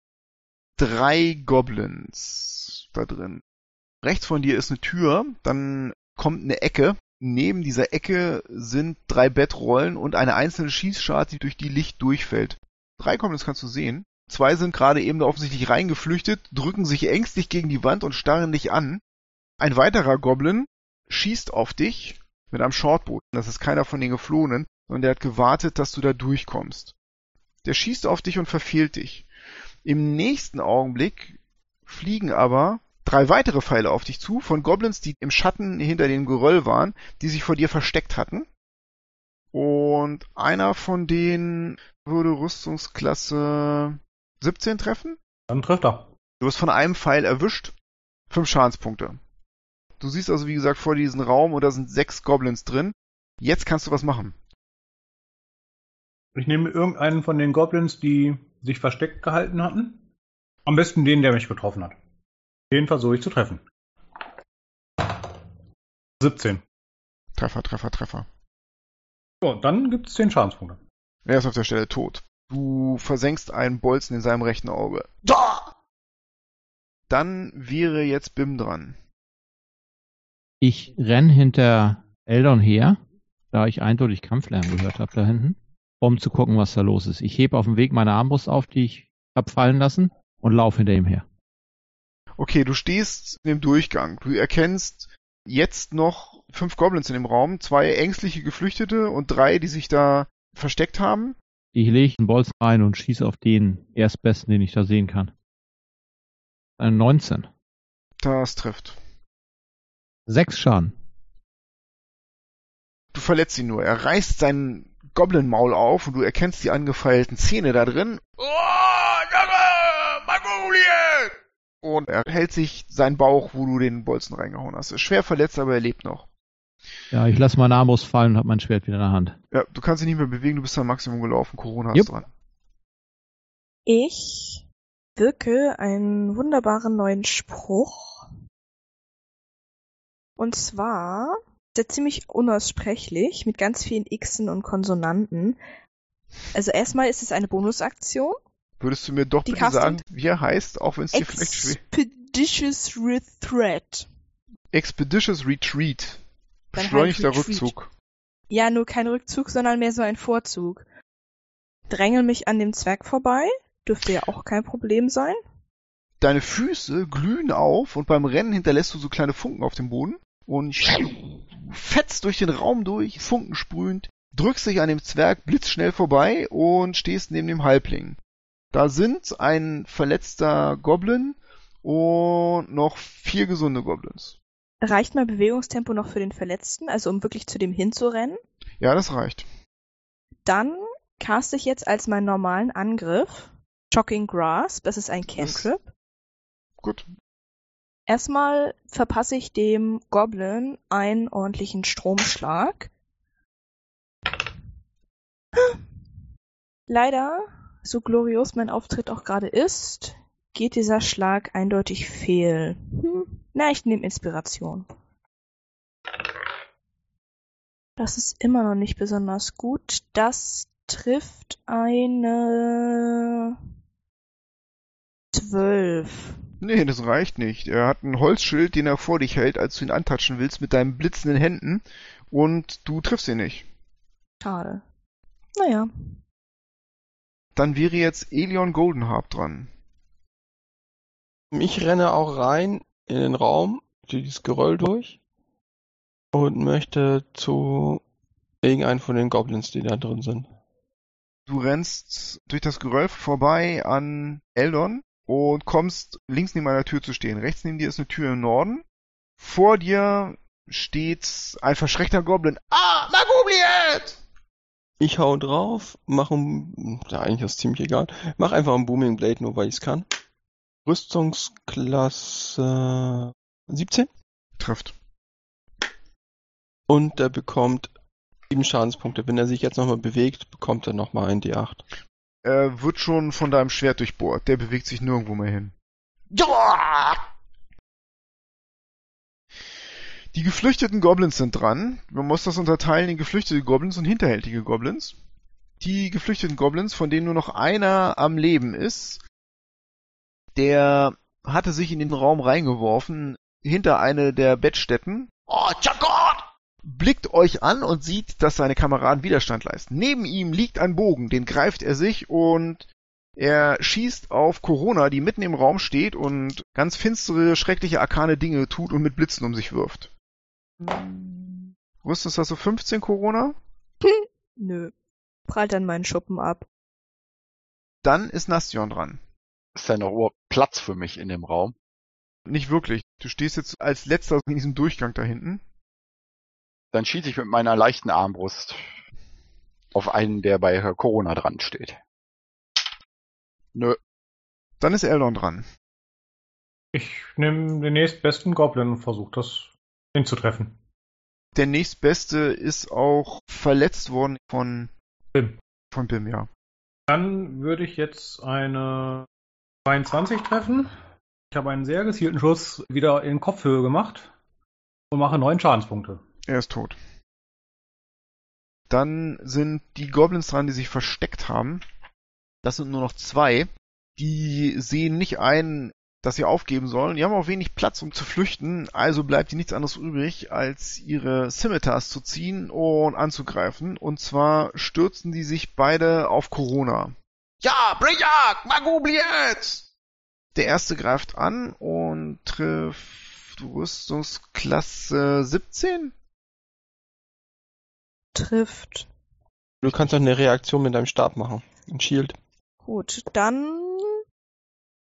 drei Goblins da drin. Rechts von dir ist eine Tür, dann kommt eine Ecke. Neben dieser Ecke sind drei Bettrollen und eine einzelne Schießscharte, die durch die Licht durchfällt. Drei Goblins kannst du sehen. Zwei sind gerade eben da offensichtlich reingeflüchtet, drücken sich ängstlich gegen die Wand und starren dich an. Ein weiterer Goblin schießt auf dich mit einem Shortboot. Das ist keiner von den Geflohenen, sondern der hat gewartet, dass du da durchkommst. Der schießt auf dich und verfehlt dich. Im nächsten Augenblick fliegen aber drei weitere Pfeile auf dich zu, von Goblins, die im Schatten hinter dem Geröll waren, die sich vor dir versteckt hatten. Und einer von denen würde Rüstungsklasse 17 treffen. Dann trifft er. Du wirst von einem Pfeil erwischt. Fünf Schadenspunkte. Du siehst also, wie gesagt, vor diesen Raum und da sind sechs Goblins drin. Jetzt kannst du was machen. Ich nehme irgendeinen von den Goblins, die sich versteckt gehalten hatten. Am besten den, der mich getroffen hat. Den versuche ich zu treffen. 17. Treffer, Treffer, Treffer. So, dann gibt es 10 Schadenspunkte. Er ist auf der Stelle tot. Du versenkst einen Bolzen in seinem rechten Auge. Da! Dann wäre jetzt Bim dran. Ich renn hinter Eldon her, da ich eindeutig Kampflärm gehört habe da hinten, um zu gucken, was da los ist. Ich hebe auf dem Weg meine Armbrust auf, die ich hab fallen lassen, und laufe hinter ihm her. Okay, du stehst im Durchgang. Du erkennst jetzt noch fünf Goblins in dem Raum, zwei ängstliche Geflüchtete und drei, die sich da versteckt haben. Ich lege einen Bolzen rein und schieße auf den erstbesten, den ich da sehen kann. Ein 19. Das trifft. Sechs Schaden. Du verletzt ihn nur. Er reißt sein Goblin-Maul auf und du erkennst die angefeilten Zähne da drin. Und er hält sich seinen Bauch, wo du den Bolzen reingehauen hast. Er ist schwer verletzt, aber er lebt noch. Ja, ich lasse meine Armbrust fallen und habe mein Schwert wieder in der Hand. Ja, du kannst dich nicht mehr bewegen, du bist am Maximum gelaufen. Corona ist Jupp. dran. Ich wirke einen wunderbaren neuen Spruch. Und zwar ist er ziemlich unaussprechlich mit ganz vielen Xen und Konsonanten. Also erstmal ist es eine Bonusaktion. Würdest du mir doch Die bitte sagen, wie er heißt, auch wenn es dir vielleicht schwer... Expeditious Retreat. Expeditious Retreat. Halt Beschleunigter Retreat. Rückzug. Ja, nur kein Rückzug, sondern mehr so ein Vorzug. Drängel mich an dem Zwerg vorbei. Dürfte ja auch kein Problem sein. Deine Füße glühen auf und beim Rennen hinterlässt du so kleine Funken auf dem Boden und [LAUGHS] fetzt durch den Raum durch, Funken sprühend, drückst dich an dem Zwerg blitzschnell vorbei und stehst neben dem Halbling. Da sind ein verletzter Goblin und noch vier gesunde Goblins. Reicht mein Bewegungstempo noch für den Verletzten, also um wirklich zu dem hinzurennen? Ja, das reicht. Dann caste ich jetzt als meinen normalen Angriff Shocking Grasp. Das ist ein Cantrip. Gut. Erstmal verpasse ich dem Goblin einen ordentlichen Stromschlag. Leider, so glorios mein Auftritt auch gerade ist, geht dieser Schlag eindeutig fehl. Hm. Na, ich nehme Inspiration. Das ist immer noch nicht besonders gut. Das trifft eine zwölf. Nee, das reicht nicht. Er hat ein Holzschild, den er vor dich hält, als du ihn antatschen willst mit deinen blitzenden Händen und du triffst ihn nicht. Schade. Naja. Dann wäre jetzt Elion Goldenharp dran. Ich renne auch rein in den Raum, durch dieses Geröll durch und möchte zu irgendeinen von den Goblins, die da drin sind. Du rennst durch das Geröll vorbei an Eldon und kommst links neben einer Tür zu stehen. Rechts neben dir ist eine Tür im Norden. Vor dir steht ein verschreckter Goblin. Ah, Magubliet! Ich hau drauf, mache ein, ja, eigentlich ist es ziemlich egal, mach einfach einen Booming Blade, nur weil ich es kann. Rüstungsklasse 17 Trifft. und er bekommt 7 Schadenspunkte. Wenn er sich jetzt nochmal bewegt, bekommt er nochmal ein D8. Er wird schon von deinem Schwert durchbohrt. Der bewegt sich nirgendwo mehr hin. Die geflüchteten Goblins sind dran. Man muss das unterteilen in geflüchtete Goblins und hinterhältige Goblins. Die geflüchteten Goblins, von denen nur noch einer am Leben ist, der hatte sich in den Raum reingeworfen, hinter eine der Bettstätten. Oh, Gott! Blickt euch an und sieht, dass seine Kameraden Widerstand leisten. Neben ihm liegt ein Bogen, den greift er sich und er schießt auf Corona, die mitten im Raum steht und ganz finstere, schreckliche, arkane Dinge tut und mit Blitzen um sich wirft. Rüstest hast du 15 Corona? [LAUGHS] Nö. Prallt dann meinen Schuppen ab. Dann ist Nastion dran. Ist da noch überhaupt Platz für mich in dem Raum? Nicht wirklich. Du stehst jetzt als letzter in diesem Durchgang da hinten. Dann schieße ich mit meiner leichten Armbrust auf einen, der bei Corona dran steht. Nö. Dann ist Eldon dran. Ich nehme den nächstbesten Goblin und versuche das hinzutreffen. Der nächstbeste ist auch verletzt worden von, Bim. von Bim, ja. Dann würde ich jetzt eine 22 treffen. Ich habe einen sehr gezielten Schuss wieder in Kopfhöhe gemacht und mache neun Schadenspunkte. Er ist tot. Dann sind die Goblins dran, die sich versteckt haben. Das sind nur noch zwei. Die sehen nicht ein, dass sie aufgeben sollen. Die haben auch wenig Platz, um zu flüchten. Also bleibt ihnen nichts anderes übrig, als ihre Scimitars zu ziehen und anzugreifen. Und zwar stürzen die sich beide auf Corona. Ja, Briak, Magubliet! Der erste greift an und trifft Rüstungsklasse 17. Trifft. Du kannst auch eine Reaktion mit deinem Stab machen. Ein Shield. Gut, dann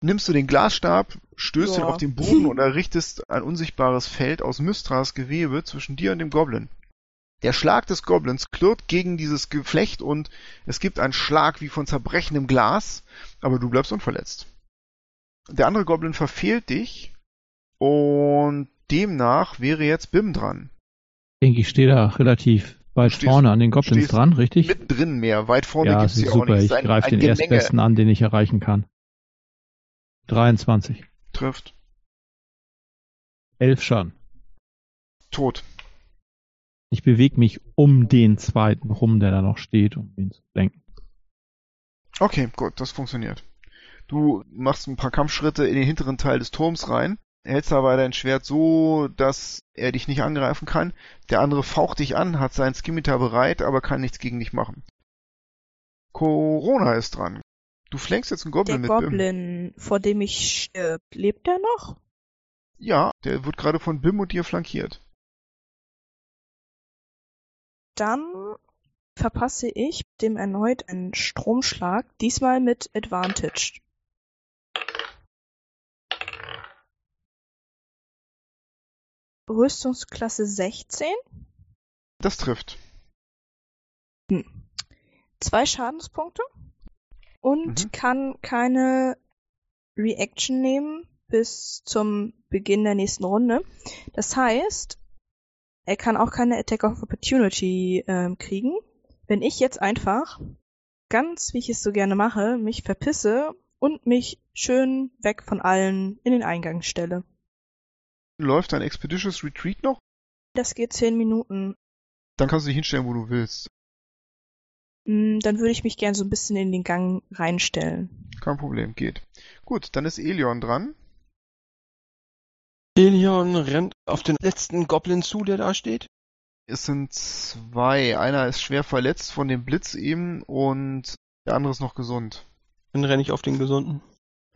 nimmst du den Glasstab, stößt ihn auf den Boden und errichtest ein unsichtbares Feld aus Mystras Gewebe zwischen dir und dem Goblin. Der Schlag des Goblins klirrt gegen dieses Geflecht und es gibt einen Schlag wie von zerbrechendem Glas, aber du bleibst unverletzt. Der andere Goblin verfehlt dich und demnach wäre jetzt Bim dran. Ich denke, ich stehe da relativ Weit stehst- vorne an den Goblins dran, richtig? Mittendrin mehr. Weit vorne ja, gibt's hier auch super. nicht. Ich Ein- greife den Gemenge erstbesten an, den ich erreichen kann. 23. trifft. 11 Schaden. Tot. Ich bewege mich um den zweiten rum, der da noch steht, um ihn zu lenken. Okay, gut, das funktioniert. Du machst ein paar Kampfschritte in den hinteren Teil des Turms rein, hältst dabei dein Schwert so, dass er dich nicht angreifen kann. Der andere faucht dich an, hat seinen Skimitar bereit, aber kann nichts gegen dich machen. Corona ist dran. Du flänkst jetzt einen Der Goblin mit Bim. Goblin, vor dem ich stirb, lebt er noch? Ja, der wird gerade von Bim und dir flankiert. Dann verpasse ich dem erneut einen Stromschlag, diesmal mit Advantage. Rüstungsklasse 16, Das trifft. zwei Schadenspunkte und Mhm. kann keine Reaction nehmen bis zum Beginn der nächsten Runde. Das heißt, er kann auch keine Attack of Opportunity ähm, kriegen. Wenn ich jetzt einfach, ganz wie ich es so gerne mache, mich verpisse und mich schön weg von allen in den Eingang stelle. Läuft dein Expeditious Retreat noch? Das geht zehn Minuten. Dann kannst du dich hinstellen, wo du willst. Mm, Dann würde ich mich gern so ein bisschen in den Gang reinstellen. Kein Problem, geht. Gut, dann ist Elion dran. Elion rennt auf den letzten Goblin zu, der da steht. Es sind zwei. Einer ist schwer verletzt von dem Blitz eben und der andere ist noch gesund. Dann renne ich auf den Gesunden.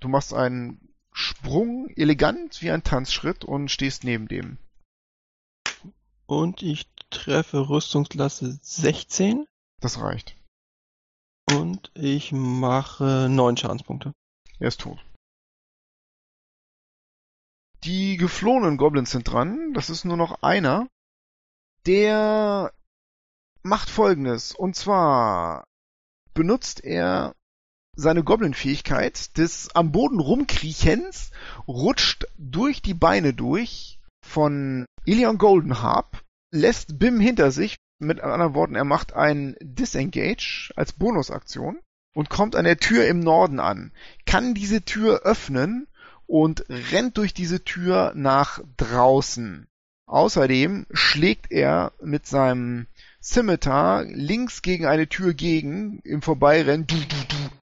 Du machst einen Sprung, elegant wie ein Tanzschritt und stehst neben dem. Und ich treffe Rüstungsklasse 16 Das reicht. und ich mache 9 Schadenspunkte. Er ist tot. Die geflohenen Goblins sind dran. Das ist nur noch einer. Der macht folgendes. Und zwar benutzt er seine Goblin-Fähigkeit des am Boden rumkriechens, rutscht durch die Beine durch von Ilion Goldenharp, lässt Bim hinter sich. Mit anderen Worten, er macht ein Disengage als Bonusaktion und kommt an der Tür im Norden an, kann diese Tür öffnen und rennt durch diese Tür nach draußen. Außerdem schlägt er mit seinem Scimitar links gegen eine Tür gegen, im Vorbeirennen,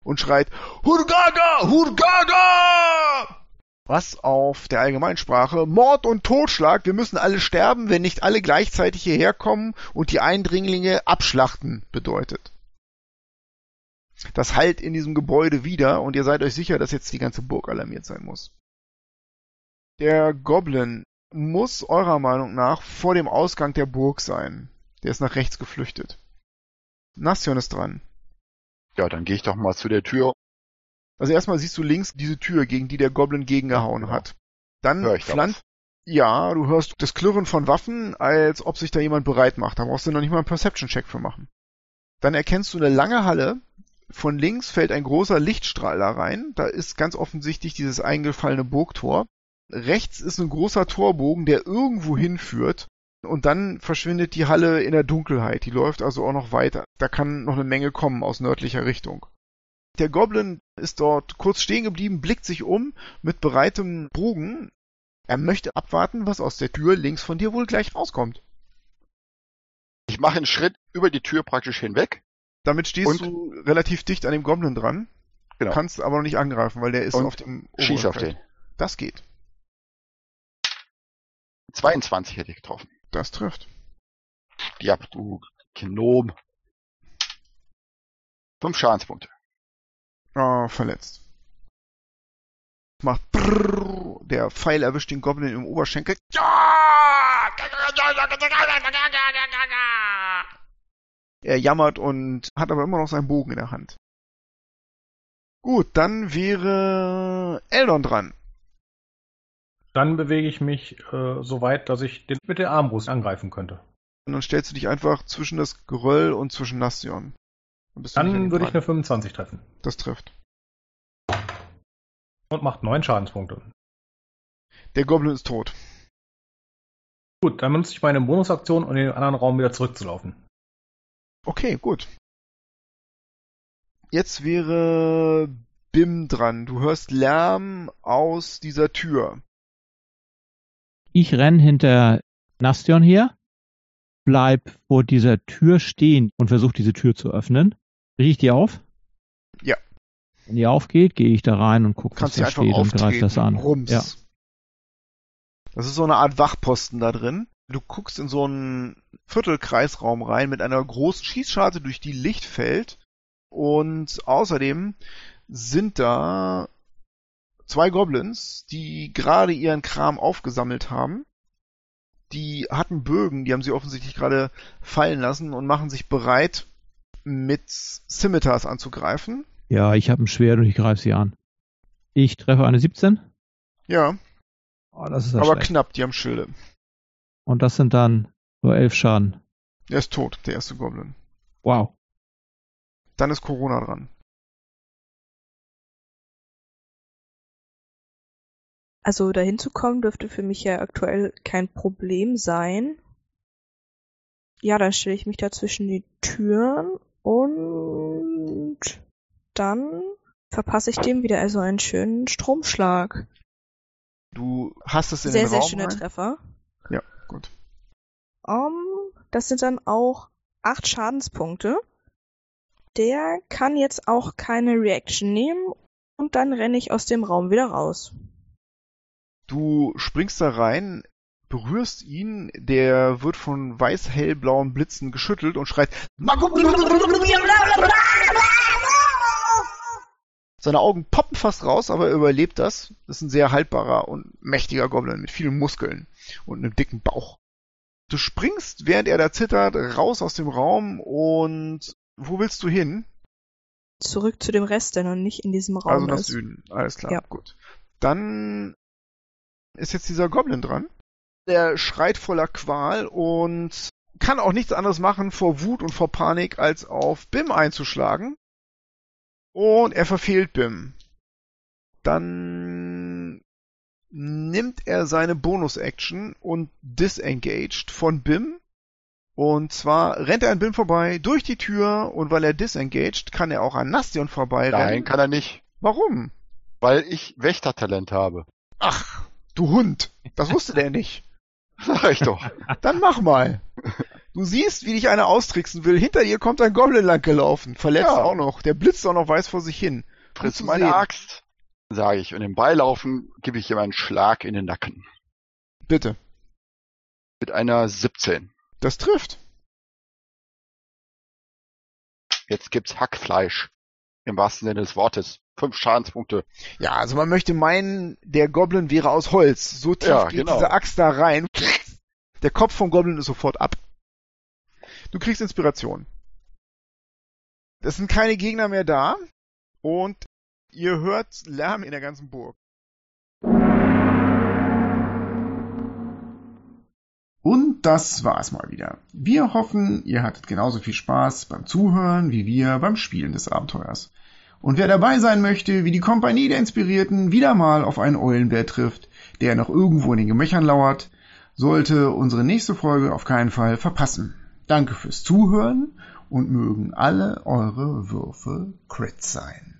und schreit, Hurgaga, Hurgaga! Was auf der Allgemeinsprache Mord und Totschlag, wir müssen alle sterben, wenn nicht alle gleichzeitig hierher kommen und die Eindringlinge abschlachten bedeutet. Das hallt in diesem Gebäude wieder und ihr seid euch sicher, dass jetzt die ganze Burg alarmiert sein muss. Der Goblin muss eurer Meinung nach vor dem Ausgang der Burg sein. Der ist nach rechts geflüchtet. Nastion ist dran. Ja, dann gehe ich doch mal zu der Tür. Also erstmal siehst du links diese Tür, gegen die der Goblin gegengehauen hat. Dann Hör ich pflanzt, ja, du hörst das Klirren von Waffen, als ob sich da jemand bereit macht. Da brauchst du noch nicht mal einen Perception-Check für machen. Dann erkennst du eine lange Halle. Von links fällt ein großer Lichtstrahl da rein. Da ist ganz offensichtlich dieses eingefallene Burgtor. Rechts ist ein großer Torbogen, der irgendwo hinführt. Und dann verschwindet die Halle in der Dunkelheit. Die läuft also auch noch weiter. Da kann noch eine Menge kommen aus nördlicher Richtung. Der Goblin ist dort kurz stehen geblieben, blickt sich um mit bereitem Bogen. Er möchte abwarten, was aus der Tür links von dir wohl gleich rauskommt. Ich mache einen Schritt über die Tür praktisch hinweg. Damit stehst Und? du relativ dicht an dem Goblin dran. Genau. Kannst aber noch nicht angreifen, weil der ist Und auf dem Schieß auf den. Das geht. 22 hätte ich getroffen. Das trifft. Ja, du Gnom. Fünf Schadenspunkte. Ah, verletzt. Macht brrrr, der Pfeil erwischt den Goblin im Oberschenkel. Er jammert und hat aber immer noch seinen Bogen in der Hand. Gut, dann wäre Eldon dran. Dann bewege ich mich äh, so weit, dass ich den mit der Armbrust angreifen könnte. Und dann stellst du dich einfach zwischen das Geröll und zwischen Nastion. An Dann würde ich eine 25 treffen. Das trifft. Und macht neun Schadenspunkte. Der Goblin ist tot. Gut, dann benutze ich meine Bonusaktion, um in den anderen Raum wieder zurückzulaufen. Okay, gut. Jetzt wäre Bim dran. Du hörst Lärm aus dieser Tür. Ich renn hinter Nastion her, bleib vor dieser Tür stehen und versuche diese Tür zu öffnen. Kriege ich die auf? Ja. Wenn die aufgeht, gehe ich da rein und gucke, was da steht und greife das an. Rums. Ja. Das ist so eine Art Wachposten da drin. Du guckst in so einen Viertelkreisraum rein mit einer großen Schießscharte, durch die Licht fällt. Und außerdem sind da zwei Goblins, die gerade ihren Kram aufgesammelt haben. Die hatten Bögen, die haben sie offensichtlich gerade fallen lassen und machen sich bereit, mit Scimitars anzugreifen. Ja, ich habe ein Schwert und ich greife sie an. Ich treffe eine 17. Ja, Oh, das ist aber schlecht. knapp, die haben Schilde. Und das sind dann nur elf Schaden. Der ist tot, der erste Goblin. Wow. Dann ist Corona dran. Also dahin zu kommen dürfte für mich ja aktuell kein Problem sein. Ja, dann stelle ich mich da zwischen die Türen und dann verpasse ich dem wieder also einen schönen Stromschlag. Du hast es in Sehr, den sehr Raum schöner rein. Treffer. Ja, gut. Um, das sind dann auch acht Schadenspunkte. Der kann jetzt auch keine Reaction nehmen und dann renne ich aus dem Raum wieder raus. Du springst da rein, berührst ihn, der wird von weiß-hellblauen Blitzen geschüttelt und schreit. Seine Augen poppen fast raus, aber er überlebt das. Das ist ein sehr haltbarer und mächtiger Goblin mit vielen Muskeln und einem dicken Bauch. Du springst, während er da zittert, raus aus dem Raum und wo willst du hin? Zurück zu dem Rest, der noch nicht in diesem Raum Also nach ist. Süden. Alles klar, Ja. gut. Dann ist jetzt dieser Goblin dran. Der schreit voller Qual und kann auch nichts anderes machen vor Wut und vor Panik, als auf Bim einzuschlagen. Und er verfehlt Bim. Dann nimmt er seine Bonus-Action und disengaged von Bim. Und zwar rennt er an Bim vorbei, durch die Tür, und weil er disengaged, kann er auch an Nastion vorbeirennen. Nein, kann er nicht. Warum? Weil ich Wächtertalent habe. Ach, du Hund. Das wusste der nicht. Sag ich doch. Dann mach mal. Du siehst, wie dich einer austricksen will. Hinter dir kommt ein Goblin lang gelaufen. Verletzt Ja. auch noch. Der blitzt auch noch weiß vor sich hin. Friss zu meine sehen. Axt, sage ich. Und im Beilaufen gebe ich ihm einen Schlag in den Nacken. Bitte. Mit einer 17. Das trifft. Jetzt gibt's Hackfleisch. Im wahrsten Sinne des Wortes. Fünf Schadenspunkte. Ja, also man möchte meinen, der Goblin wäre aus Holz. So tief Ja, geht genau. diese Axt da rein. Der Kopf vom Goblin ist sofort ab. Du kriegst Inspiration. Es sind keine Gegner mehr da. Und ihr hört Lärm in der ganzen Burg. Und das war's mal wieder. Wir hoffen, ihr hattet genauso viel Spaß beim Zuhören wie wir beim Spielen des Abenteuers. Und wer dabei sein möchte, wie die Kompanie der Inspirierten wieder mal auf einen Eulenbär trifft, der noch irgendwo in den Gemächern lauert, sollte unsere nächste Folge auf keinen Fall verpassen. Danke fürs Zuhören und mögen alle eure Würfe Crit sein.